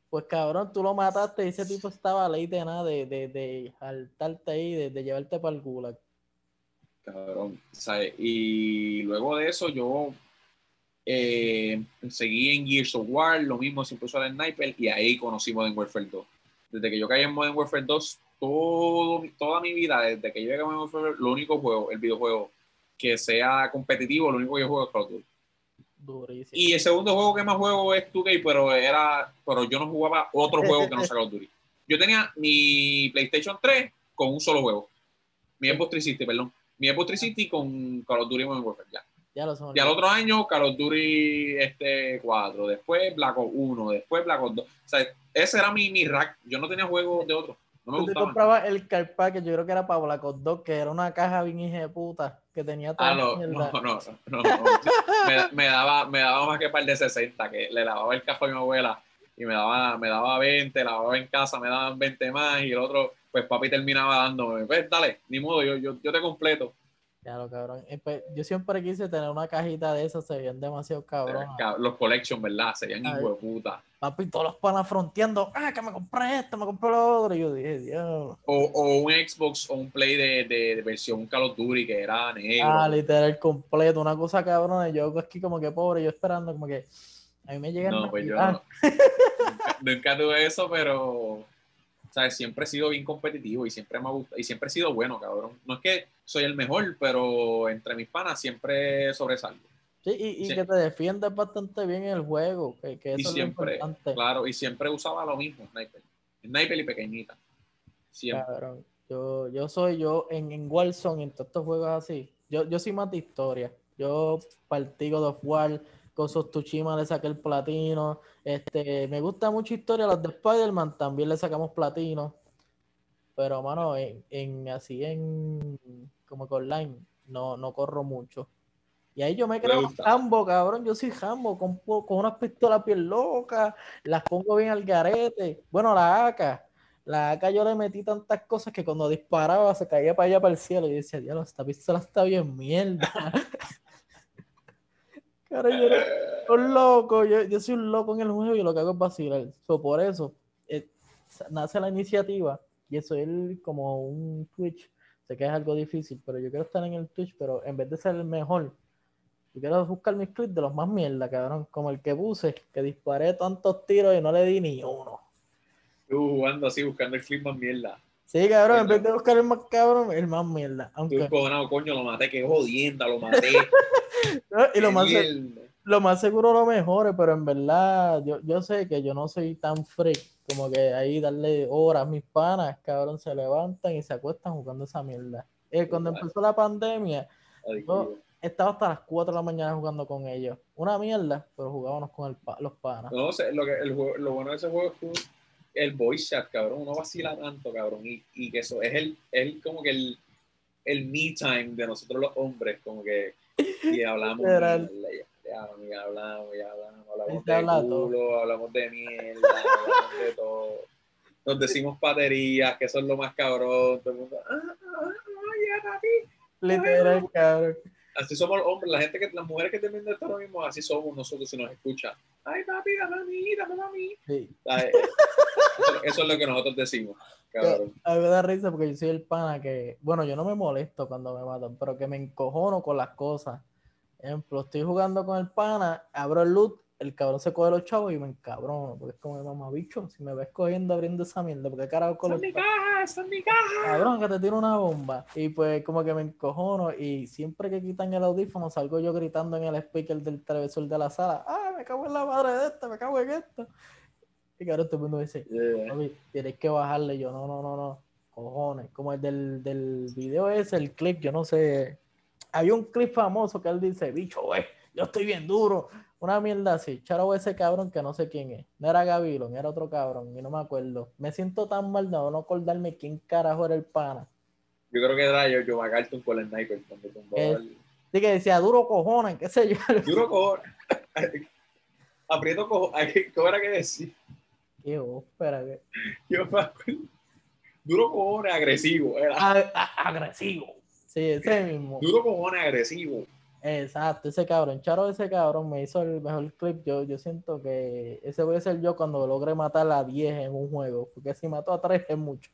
Pues cabrón, tú lo mataste y ese tipo estaba ley de nada de, de, de saltarte ahí, de, llevarte para el gulag. Cabrón. ¿sabes? Y luego de eso yo eh, seguí en Gears of War, lo mismo se puso el Sniper y ahí conocí Modern Warfare 2. Desde que yo caí en Modern Warfare 2, todo, toda mi vida, desde que yo llegué a Modern Warfare, lo único juego, el videojuego que sea competitivo, lo único que yo juego es Call of Duty. Durísimo. Y el segundo juego que más juego es 2K, pero era, pero yo no jugaba otro juego que no sea Call of Duty. Yo tenía mi PlayStation 3 con un solo juego. Mi Xbox 360, perdón. Mi Xbox 360 con Call of Duty Modern Warfare, ya. Ya lo son. Y al otro año Call of Duty este, 4, después Black Ops 1, después Black Ops 2. O sea, ese era mi, mi rack. Yo no tenía juegos de otro. No me Tú te gustaban. comprabas el carpack que yo creo que era para Black Ops 2, que era una caja bien hija de puta, que tenía toda Ah, no, no, no, no. Me, me daba, me daba más que par de 60, que le lavaba el café a mi abuela y me daba, me daba 20, lavaba en casa, me daban 20 más y el otro, pues papi terminaba dándome, pues dale, ni modo, yo, yo, yo te completo. Ya lo cabrón. Eh, pues, Yo siempre quise tener una cajita de esas, se veían demasiado cabrón. Los collection, ¿verdad? Serían Ay. hijo de puta. Papi, todos los panas fronteando, ah, que me compré esto, me compré lo otro. Y yo dije, Dios. O, o un Xbox o un Play de, de, de versión Call of Duty que era negro. Ah, literal completo, una cosa cabrona. Yo aquí como que pobre, yo esperando como que a mí me llega el no, pues yo no. nunca, nunca tuve eso, pero ¿sabes? Siempre he sido bien competitivo y siempre me ha gustado, y siempre he sido bueno, cabrón. No es que soy el mejor, pero entre mis panas siempre sobresalgo. Sí, y, y que te defiendes bastante bien en el juego, que, que eso y siempre, es lo importante. claro, y siempre usaba lo mismo, sniper. Sniper y pequeñita. Siempre. Cabrón. Yo, yo soy yo en, en Warzone, en todos estos juegos así. Yo, yo soy más de historia. Yo partido de War, con sus Tsushima le saqué el platino. Este, me gusta mucho historia, los de Spider-Man también le sacamos platino. Pero, mano, en, en así en como que online, no, no corro mucho. Y ahí yo me creo jambo, cabrón. Yo soy jambo, con, con unas pistolas bien locas, las pongo bien al garete. Bueno, la AK, la AK yo le metí tantas cosas que cuando disparaba se caía para allá para el cielo. Y decía, diablo, esta pistola está bien mierda. Cara, yo era un loco, yo, yo, soy un loco en el juego y lo que hago es vacilar. por eso eh, nace la iniciativa y eso es como un Twitch. Sé que es algo difícil, pero yo quiero estar en el Twitch, pero en vez de ser el mejor, yo quiero buscar mis clips de los más mierda, cabrón. Como el que puse, que disparé tantos tiros y no le di ni uno. Tú jugando así, buscando el clip más mierda. Sí, cabrón, en vez de buscar el más cabrón, el más mierda. Aunque... Cojonado, coño, lo maté, que jodienda, lo maté. y lo más, lo más seguro lo mejore, pero en verdad, yo, yo sé que yo no soy tan freak como que ahí darle horas a mis panas, cabrón, se levantan y se acuestan jugando esa mierda. Eh, cuando empezó la pandemia, yo estaba hasta las 4 de la mañana jugando con ellos. Una mierda, pero jugábamos con el, los panas. No sé, lo, que, el, lo bueno de ese juego es el voice chat, cabrón, uno vacila tanto, cabrón, y, y que eso es el, es como que el, el me time de nosotros los hombres, como que y hablamos, y hablamos, y hablamos, y hablamos, hablamos de culo, hablamos de mierda, hablamos de todo. Nos decimos paterías, que eso es lo más cabrón, todo el mundo, ah, ah, ah, papi. Literal, cabrón así somos los hombres, la gente que, las mujeres que te viendo esto ahora mismo, así somos nosotros si nos escuchan. Ay, papi, dame a mí, dame a mí. Sí. Eso, es lo que nosotros decimos. Cabrón. A mí me da risa porque yo soy el pana que, bueno, yo no me molesto cuando me matan, pero que me encojono con las cosas. Ejemplo, estoy jugando con el pana, abro el loot el cabrón se coge los chavos y me encabrono, porque es como mamá bicho, si me ves cogiendo abriendo esa mierda, porque carajo con los... mi caja! ¡Son mi caja! Cabrón, que te tiro una bomba. Y pues como que me encojono y siempre que quitan el audífono salgo yo gritando en el speaker del televisor de la sala, ¡ah, me cago en la madre de esta, me cago en esto! Y cabrón, todo el mundo me dice, tienes que bajarle. yo, no, no, no, no, cojones. Como el del, del video ese, el clip, yo no sé. Había un clip famoso que él dice, bicho, güey, yo estoy bien duro una mierda así. Charo ese cabrón que no sé quién es. No era Gavilon, era otro cabrón. Y no me acuerdo. Me siento tan mal de no acordarme quién carajo era el pana. Yo creo que era yo, yo McCarthy con el sniper. Sí, que decía duro cojones, qué sé yo. Duro cojones. Aprieto cojones. ¿Cómo era que decía? Qué espera que. Yo me acuerdo. Duro cojones agresivo. Era. agresivo. Sí, ese mismo. Duro cojones agresivo. Exacto, ese cabrón, Charo, ese cabrón me hizo el mejor clip. Yo, yo siento que ese voy a ser yo cuando logre matar a 10 en un juego, porque si mato a 3 es mucho.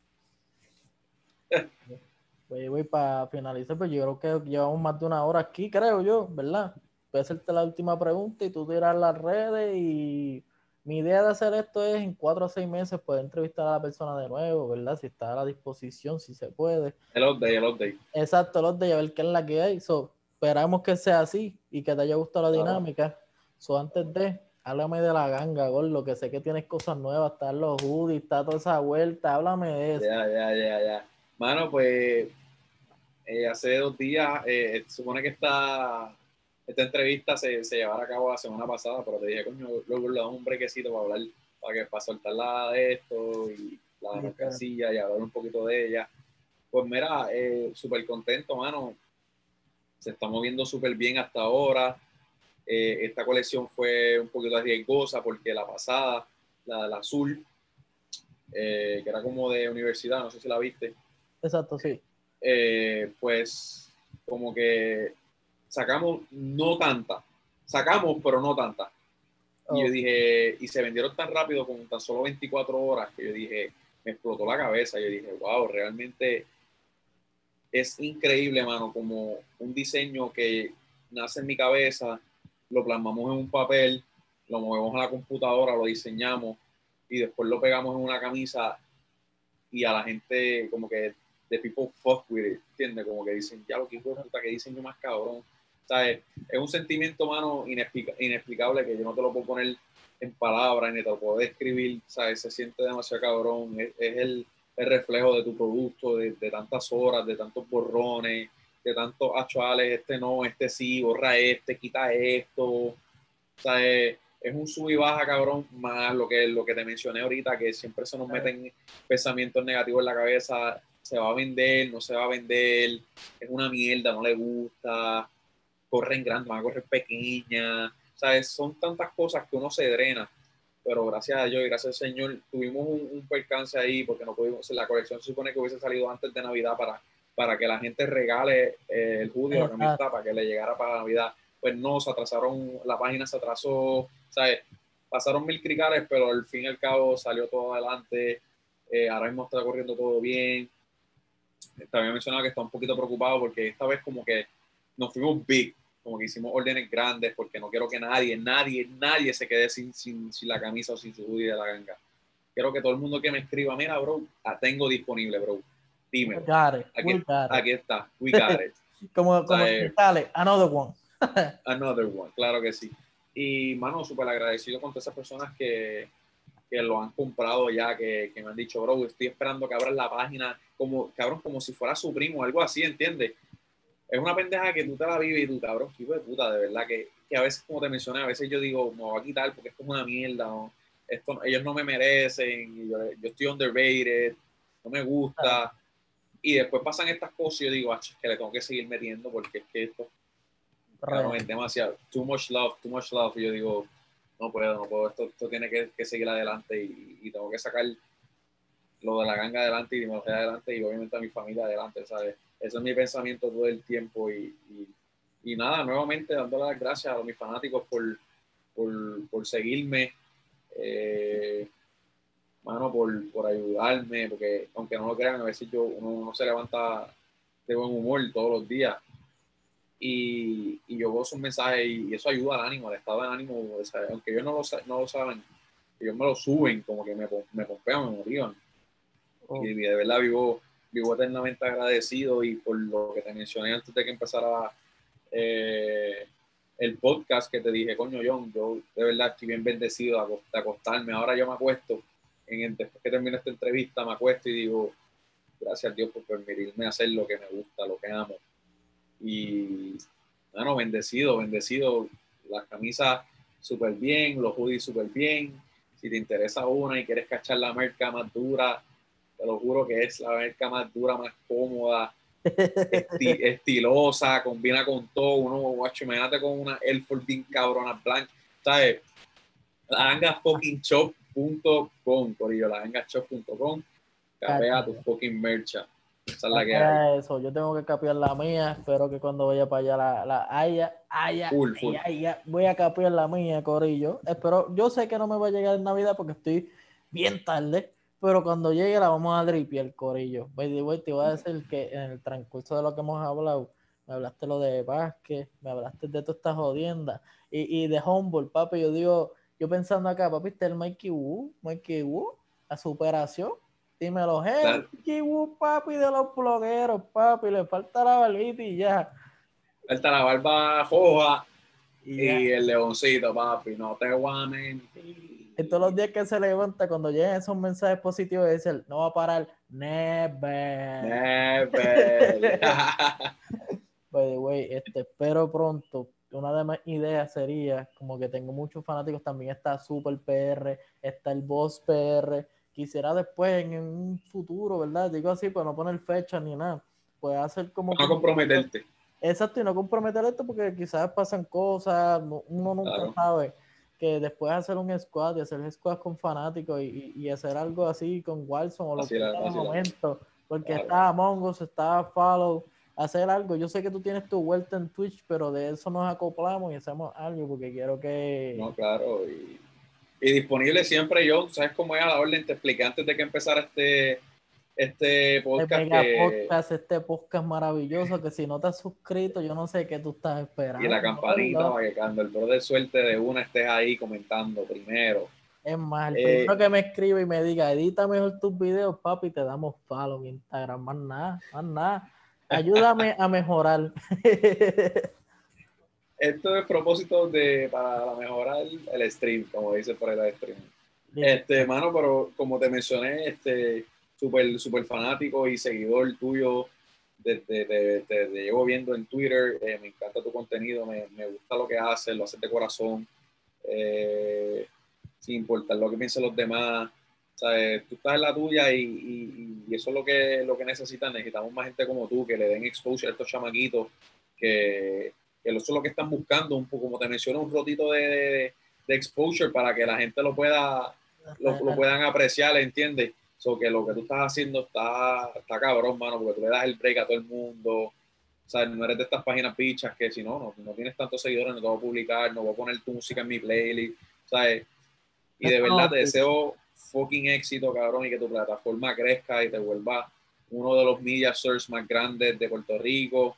Pues voy para finalizar, pues yo creo que llevamos más de una hora aquí, creo yo, ¿verdad? Voy a hacerte la última pregunta y tú tiras las redes y mi idea de hacer esto es en 4 o 6 meses poder entrevistar a la persona de nuevo, ¿verdad? Si está a la disposición, si se puede. El update, el update. Exacto, el update, a ver qué es la que hay. So, esperamos que sea así y que te haya gustado la dinámica. So, antes de, háblame de la ganga, Gordo, que sé que tienes cosas nuevas, están los hoodies, está toda esa vuelta, háblame de eso. Ya, ya, ya, ya. Mano, pues eh, hace dos días, eh, supone que esta, esta entrevista se, se llevará a cabo la semana pasada, pero te dije, coño, luego le damos un brequecito para hablar, para, que, para soltar la de esto y la mercancía y hablar un poquito de ella. Pues mira, eh, súper contento, mano se está moviendo súper bien hasta ahora. Eh, esta colección fue un poquito riesgosa porque la pasada, la, la azul, eh, que era como de universidad, no sé si la viste. Exacto, sí. Eh, pues como que sacamos no tanta, sacamos pero no tanta. Y yo oh. dije, y se vendieron tan rápido con tan solo 24 horas que yo dije, me explotó la cabeza. Yo dije, wow, realmente es increíble, mano, como un diseño que nace en mi cabeza, lo plasmamos en un papel, lo movemos a la computadora, lo diseñamos y después lo pegamos en una camisa y a la gente como que de people fuck with it. Como que dicen, ya lo que puta que dicen yo más cabrón. ¿Sabes? Es un sentimiento, mano, inexplicable que yo no te lo puedo poner en palabras ni te lo puedo describir, ¿sabes? Se siente demasiado cabrón, es, el, el, reflejo de tu producto, de, de, tantas horas, de tantos borrones, de tantos actuales, este no, este sí, borra este, quita esto, ¿sabes? Es un sub y baja, cabrón, más lo que, lo que te mencioné ahorita, que siempre se nos meten pensamientos negativos en la cabeza, se va a vender, no se va a vender, es una mierda, no le gusta, corren grandes, van a correr pequeñas, ¿sabes? Son tantas cosas que uno se drena, pero gracias a Dios y gracias al Señor tuvimos un, percance ahí porque no pudimos, la colección se supone que hubiese salido antes de Navidad para, para que la gente regale eh, el judío, la para que le llegara para Navidad. Pues no, se atrasaron, la página se atrasó, ¿sabes? Pasaron mil cricales, pero al fin y al cabo salió todo adelante. Eh, ahora mismo está corriendo todo bien. También mencionaba que está un poquito preocupado porque esta vez como que nos fuimos big, como que hicimos órdenes grandes porque no quiero que nadie, nadie, nadie se quede sin, sin, sin la camisa o sin su hoodie de la ganga. Quiero que todo el mundo que me escriba, mira, bro, la tengo disponible, bro. Dime. Aquí, aquí, está. We got it. como como dale, another one. another one, claro que sí. Y, mano, súper agradecido con todas esas personas que, que lo han comprado ya, que, que, me han dicho, bro, estoy esperando que abran la página, como, cabrón, como si fuera su primo, algo así, ¿entiendes? Es una pendeja que tú te la vives y tú, cabrón, hijo de puta, de verdad, que, que, a veces, como te mencioné, a veces yo digo, me voy a quitar porque esto es una mierda, ¿no? Esto, ellos no me merecen, yo, yo, estoy underrated, no me gusta. Y después pasan estas cosas y yo digo, ah, es que le tengo que seguir metiendo porque es que esto cabrón, es demasiado, too much love, too much love. Y yo digo, no puedo, no puedo, esto, esto tiene que, que seguir adelante y, y, tengo que sacar lo de la ganga adelante y mi adelante y obviamente a mi familia adelante, ¿sabes? Ese es mi pensamiento todo el tiempo y, y, nada, nuevamente dándole las gracias a mis fanáticos por, por, por seguirme, eh, mano, por, por, ayudarme, porque aunque no lo crean, a veces yo, uno no se levanta de buen humor todos los días. Y, y yo veo sus mensajes y, eso ayuda al ánimo, al estado de ánimo, aunque ellos no lo, no lo saben, ellos me lo suben, como que me, me pompean, me motivan. Oh. Y de verdad vivo vivo eternamente agradecido y por lo que te mencioné antes de que empezara eh, el podcast que te dije, coño John, yo de verdad estoy bien bendecido de acostarme. Ahora yo me acuesto, en después que termine esta entrevista, me acuesto y digo, gracias a Dios por permitirme hacer lo que me gusta, lo que amo. Y bueno, bendecido, bendecido. Las camisas súper bien, los hoodies súper bien. Si te interesa una y quieres cachar la marca más dura, te lo juro que es la merca más dura, más cómoda, estilosa, combina con todo. Uno, guacho, imagínate con una Force bien cabrona blanca, ¿sabes? Langashop.com, corillo, langashop.com, capea tu fucking mercha. Esa es la que hay. Eso, yo tengo que capiar la mía, espero que cuando vaya para allá la, la haya, haya, full, full. voy a capiar la mía, Corillo. Espero, yo sé que no me va a llegar en Navidad porque estoy bien tarde, pero cuando llegue la vamos a el corillo. By te voy a decir que en el transcurso de lo que hemos hablado, me hablaste lo de Vázquez, me hablaste de todas estas jodiendas y, y de Humboldt, papi. Yo digo, yo pensando acá, papi, está el Mikey Wu, Mikey Wu, la superación. Dímelo, hey, Mikey Wu, papi, de los blogueros, papi, le falta la barbita y ya. Falta la barba roja y, el leoncito, papi, no te voy a mentir. Y todos los días que se levanta, cuando llegan esos mensajes positivos, dice, no va a parar, never. Never. By the way, este, espero pronto. Una de mis ideas sería, como que tengo muchos fanáticos, también está Super PR, está el Boss PR. Quisiera después, en un futuro, ¿verdad? Digo así, pues no poner fecha ni nada. Puede hacer como... No comprometerte. Exacto, y no comprometer esto porque quizás pasan cosas, uno nunca sabe que después hacer un squad y hacer squad con fanáticos y, y, hacer algo así con Wilson o lo que en el momento, porque está Among Us, está Follow, hacer algo. Yo sé que tú tienes tu vuelta en Twitch, pero de eso nos acoplamos y hacemos algo porque quiero que. No, claro. Y, y disponible siempre yo, ¿sabes cómo es a la orden? Te expliqué antes de que empezara este este podcast. podcast, este podcast maravilloso que si no te has suscrito, yo no sé qué tú estás esperando. Y la campanita para que cuando el bro de suerte de una estés ahí comentando primero. Es más, el primero que me escribe y me diga, edita mejor tus videos, papi, te damos follow en Instagram. Más nada, más nada. Ayúdame a mejorar. Esto es propósito de para mejorar el stream, como dice por el stream. Este, mano, pero como te mencioné, este, súper super fanático y seguidor tuyo. Te, llevo viendo en Twitter, eh, me encanta tu contenido, me, me, gusta lo que haces, lo haces de corazón, eh, sin importar lo que piensen los demás. ¿sabes? Tú estás en la tuya y, y, eso es lo que, lo que necesitan. Necesitamos más gente como tú que le den exposure a estos chamaquitos que, eso es lo que están buscando, un poco como te mencioné, un rotito de, de, exposure para que la gente lo pueda, lo, lo puedan apreciar, ¿entiendes? So que lo que tú estás haciendo está, está cabrón, mano, porque tú le das el break a todo el mundo. O sea, no eres de estas páginas pichas que si no, no, no tienes tantos seguidores, no te voy a publicar, no voy a poner tu música en mi playlist, ¿sabes? Y de verdad te deseo fucking éxito, cabrón, y que tu plataforma crezca y te vuelva uno de los media search más grandes de Puerto Rico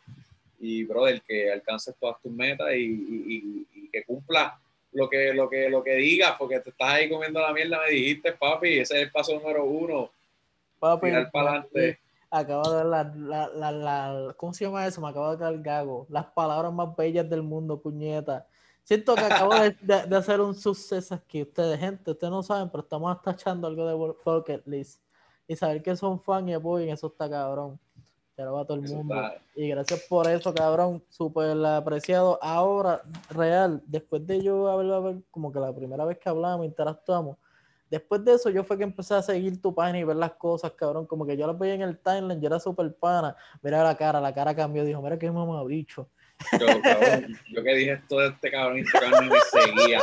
y, brother, que alcances todas tus metas y, que cumpla lo que, lo que, lo que digas, porque te estás ahí comiendo la mierda, me dijiste, papi, ese es el paso número uno. Papi, para adelante. Acabo de ver la, la, la, ¿cómo se llama eso? Me acabo de caer gago. Las palabras más bellas del mundo, puñeta. Siento que acabo de, de, hacer un suceso aquí. Ustedes, gente, ustedes no saben, pero estamos hasta echando algo de Bucket List. Y saber que son fan y apoyen, eso está cabrón. Va todo el mundo. Y gracias por eso, cabrón. Súper apreciado. Ahora, real, después de yo haber, como que la primera vez que hablamos, interactuamos, después de eso yo fue que empecé a seguir tu página y ver las cosas, cabrón. Como que yo las veía en el timeline, yo era súper pana. Mira la cara, la cara cambió. Dijo, mira qué mamabicho. Yo, cabrón, yo que dije esto de este cabrón Instagram me seguía.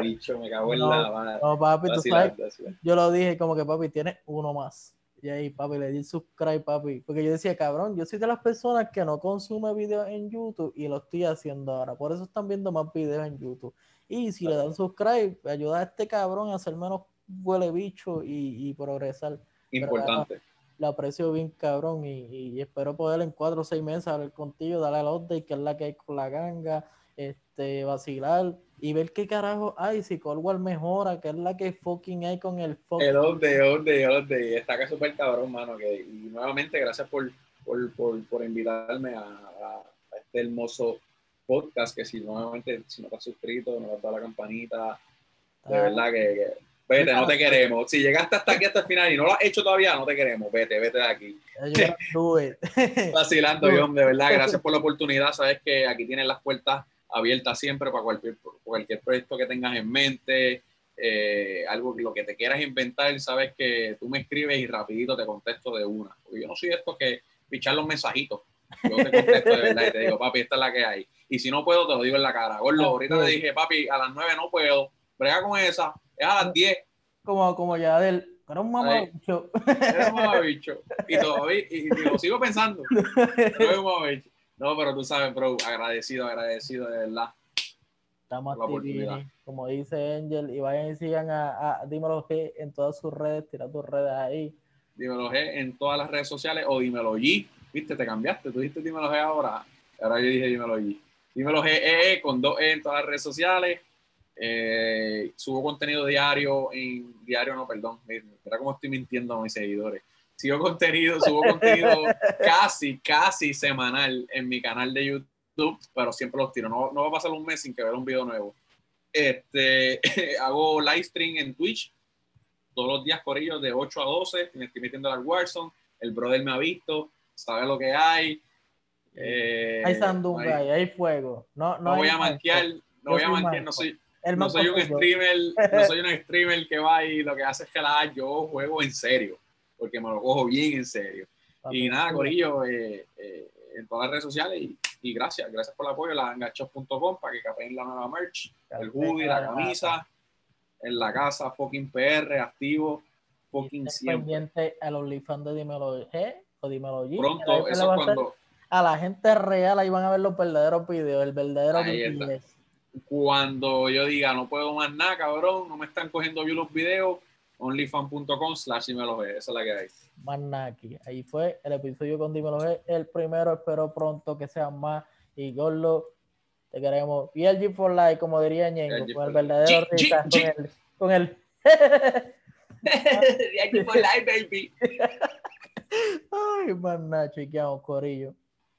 Bicho, me cago en la madre. No, papi, tú sabes. Yo lo dije como que, papi, tiene uno más. Y ahí, papi, le di subscribe, papi. Porque yo decía, cabrón, yo soy de las personas que no consume videos en YouTube y lo estoy haciendo ahora. Por eso están viendo más videos en YouTube. Y si le dan subscribe, ayuda a este cabrón a hacer menos huele bicho y, progresar. Importante. lo aprecio bien, cabrón. Y, espero poder en cuatro o seis meses hablar contigo, darle al update, que es la que hay con la ganga, este, vacilar y ver qué carajo hay, si Colwell mejora, que es la que fucking hay con el fucking. El donde, donde. Está que súper cabrón, mano. Que, y nuevamente, gracias por, por, por, por invitarme a, a, este hermoso podcast. Que si nuevamente, si no estás suscrito, no has dado la campanita, de ah. verdad que, vete, no te queremos. Si llegaste hasta aquí, hasta el final y no lo has hecho todavía, no te queremos. Vete, vete de aquí. Vacilando, John, de verdad, gracias por la oportunidad. Sabes que aquí tienes las puertas abierta siempre para cualquier, cualquier proyecto que tengas en mente, eh, algo lo que te quieras inventar, sabes que tú me escribes y rapidito te contesto de una. Porque yo no soy esto que pichar los mensajitos. Yo te contesto de verdad y te digo, papi, esta es la que hay. Y si no puedo, te lo digo en la cara. Gordo, ahorita te dije, papi, a las nueve no puedo. Brega con esa, es a las diez. Como, como ya del, era un mamabicho. Era un mamabicho. Y todavía, y, lo sigo pensando. Es un mamabicho. No, pero tú sabes, bro, agradecido, agradecido de verdad. Estamos aquí, como dice Angel, y vayan y sigan a, a Dímelo G en todas sus redes, tira tus redes ahí. Dímelo G en todas las redes sociales o Dímelo G, viste, te cambiaste, tú dijiste Dímelo G ahora, ahora yo dije Dímelo G. Dímelo G e, e, con dos E en todas las redes sociales. Eh, subo contenido diario en diario, no, perdón, mira cómo estoy mintiendo a mis seguidores sigo contenido, subo contenido casi, casi semanal en mi canal de YouTube, pero siempre los tiro. No, no va a pasar un mes sin que vea un video nuevo. Este, hago live stream en Twitch todos los días por ellos de 8 a 12. Me estoy metiendo al Warzone. El brother me ha visto, sabe lo que hay. Eh, hay sandunga, hay, hay fuego. No, no, no voy a manquear, no voy a manquear, no soy, no soy un streamer, no soy un streamer que va y lo que hace es que la yo juego en serio porque me lo cojo bien en serio. y nada, Corillo, eh, eh, en todas las redes sociales y, gracias, gracias por el apoyo, la langachos.com para que capen la nueva merch, el hoodie, la camisa, en la casa, fucking PR, activo, fucking siempre. pendiente al OnlyFans de Dímelo G o Dímelo G. Pronto, eso es cuando... A la gente real ahí van a ver los verdaderos videos, el verdadero Cuando yo diga, no puedo más nada, cabrón, no me están cogiendo bien los videos, onlyfan.com slash dímelo esa es la que hay. Más aquí. Ahí fue el episodio con Dímelo G. El primero, espero pronto que sea más. Y Gorlo, te queremos. Y el G for Life, como diría Ñengo, con el verdadero G, Con el. de aquí por live, baby. Ay, man, Nacho, y quedamos corillo.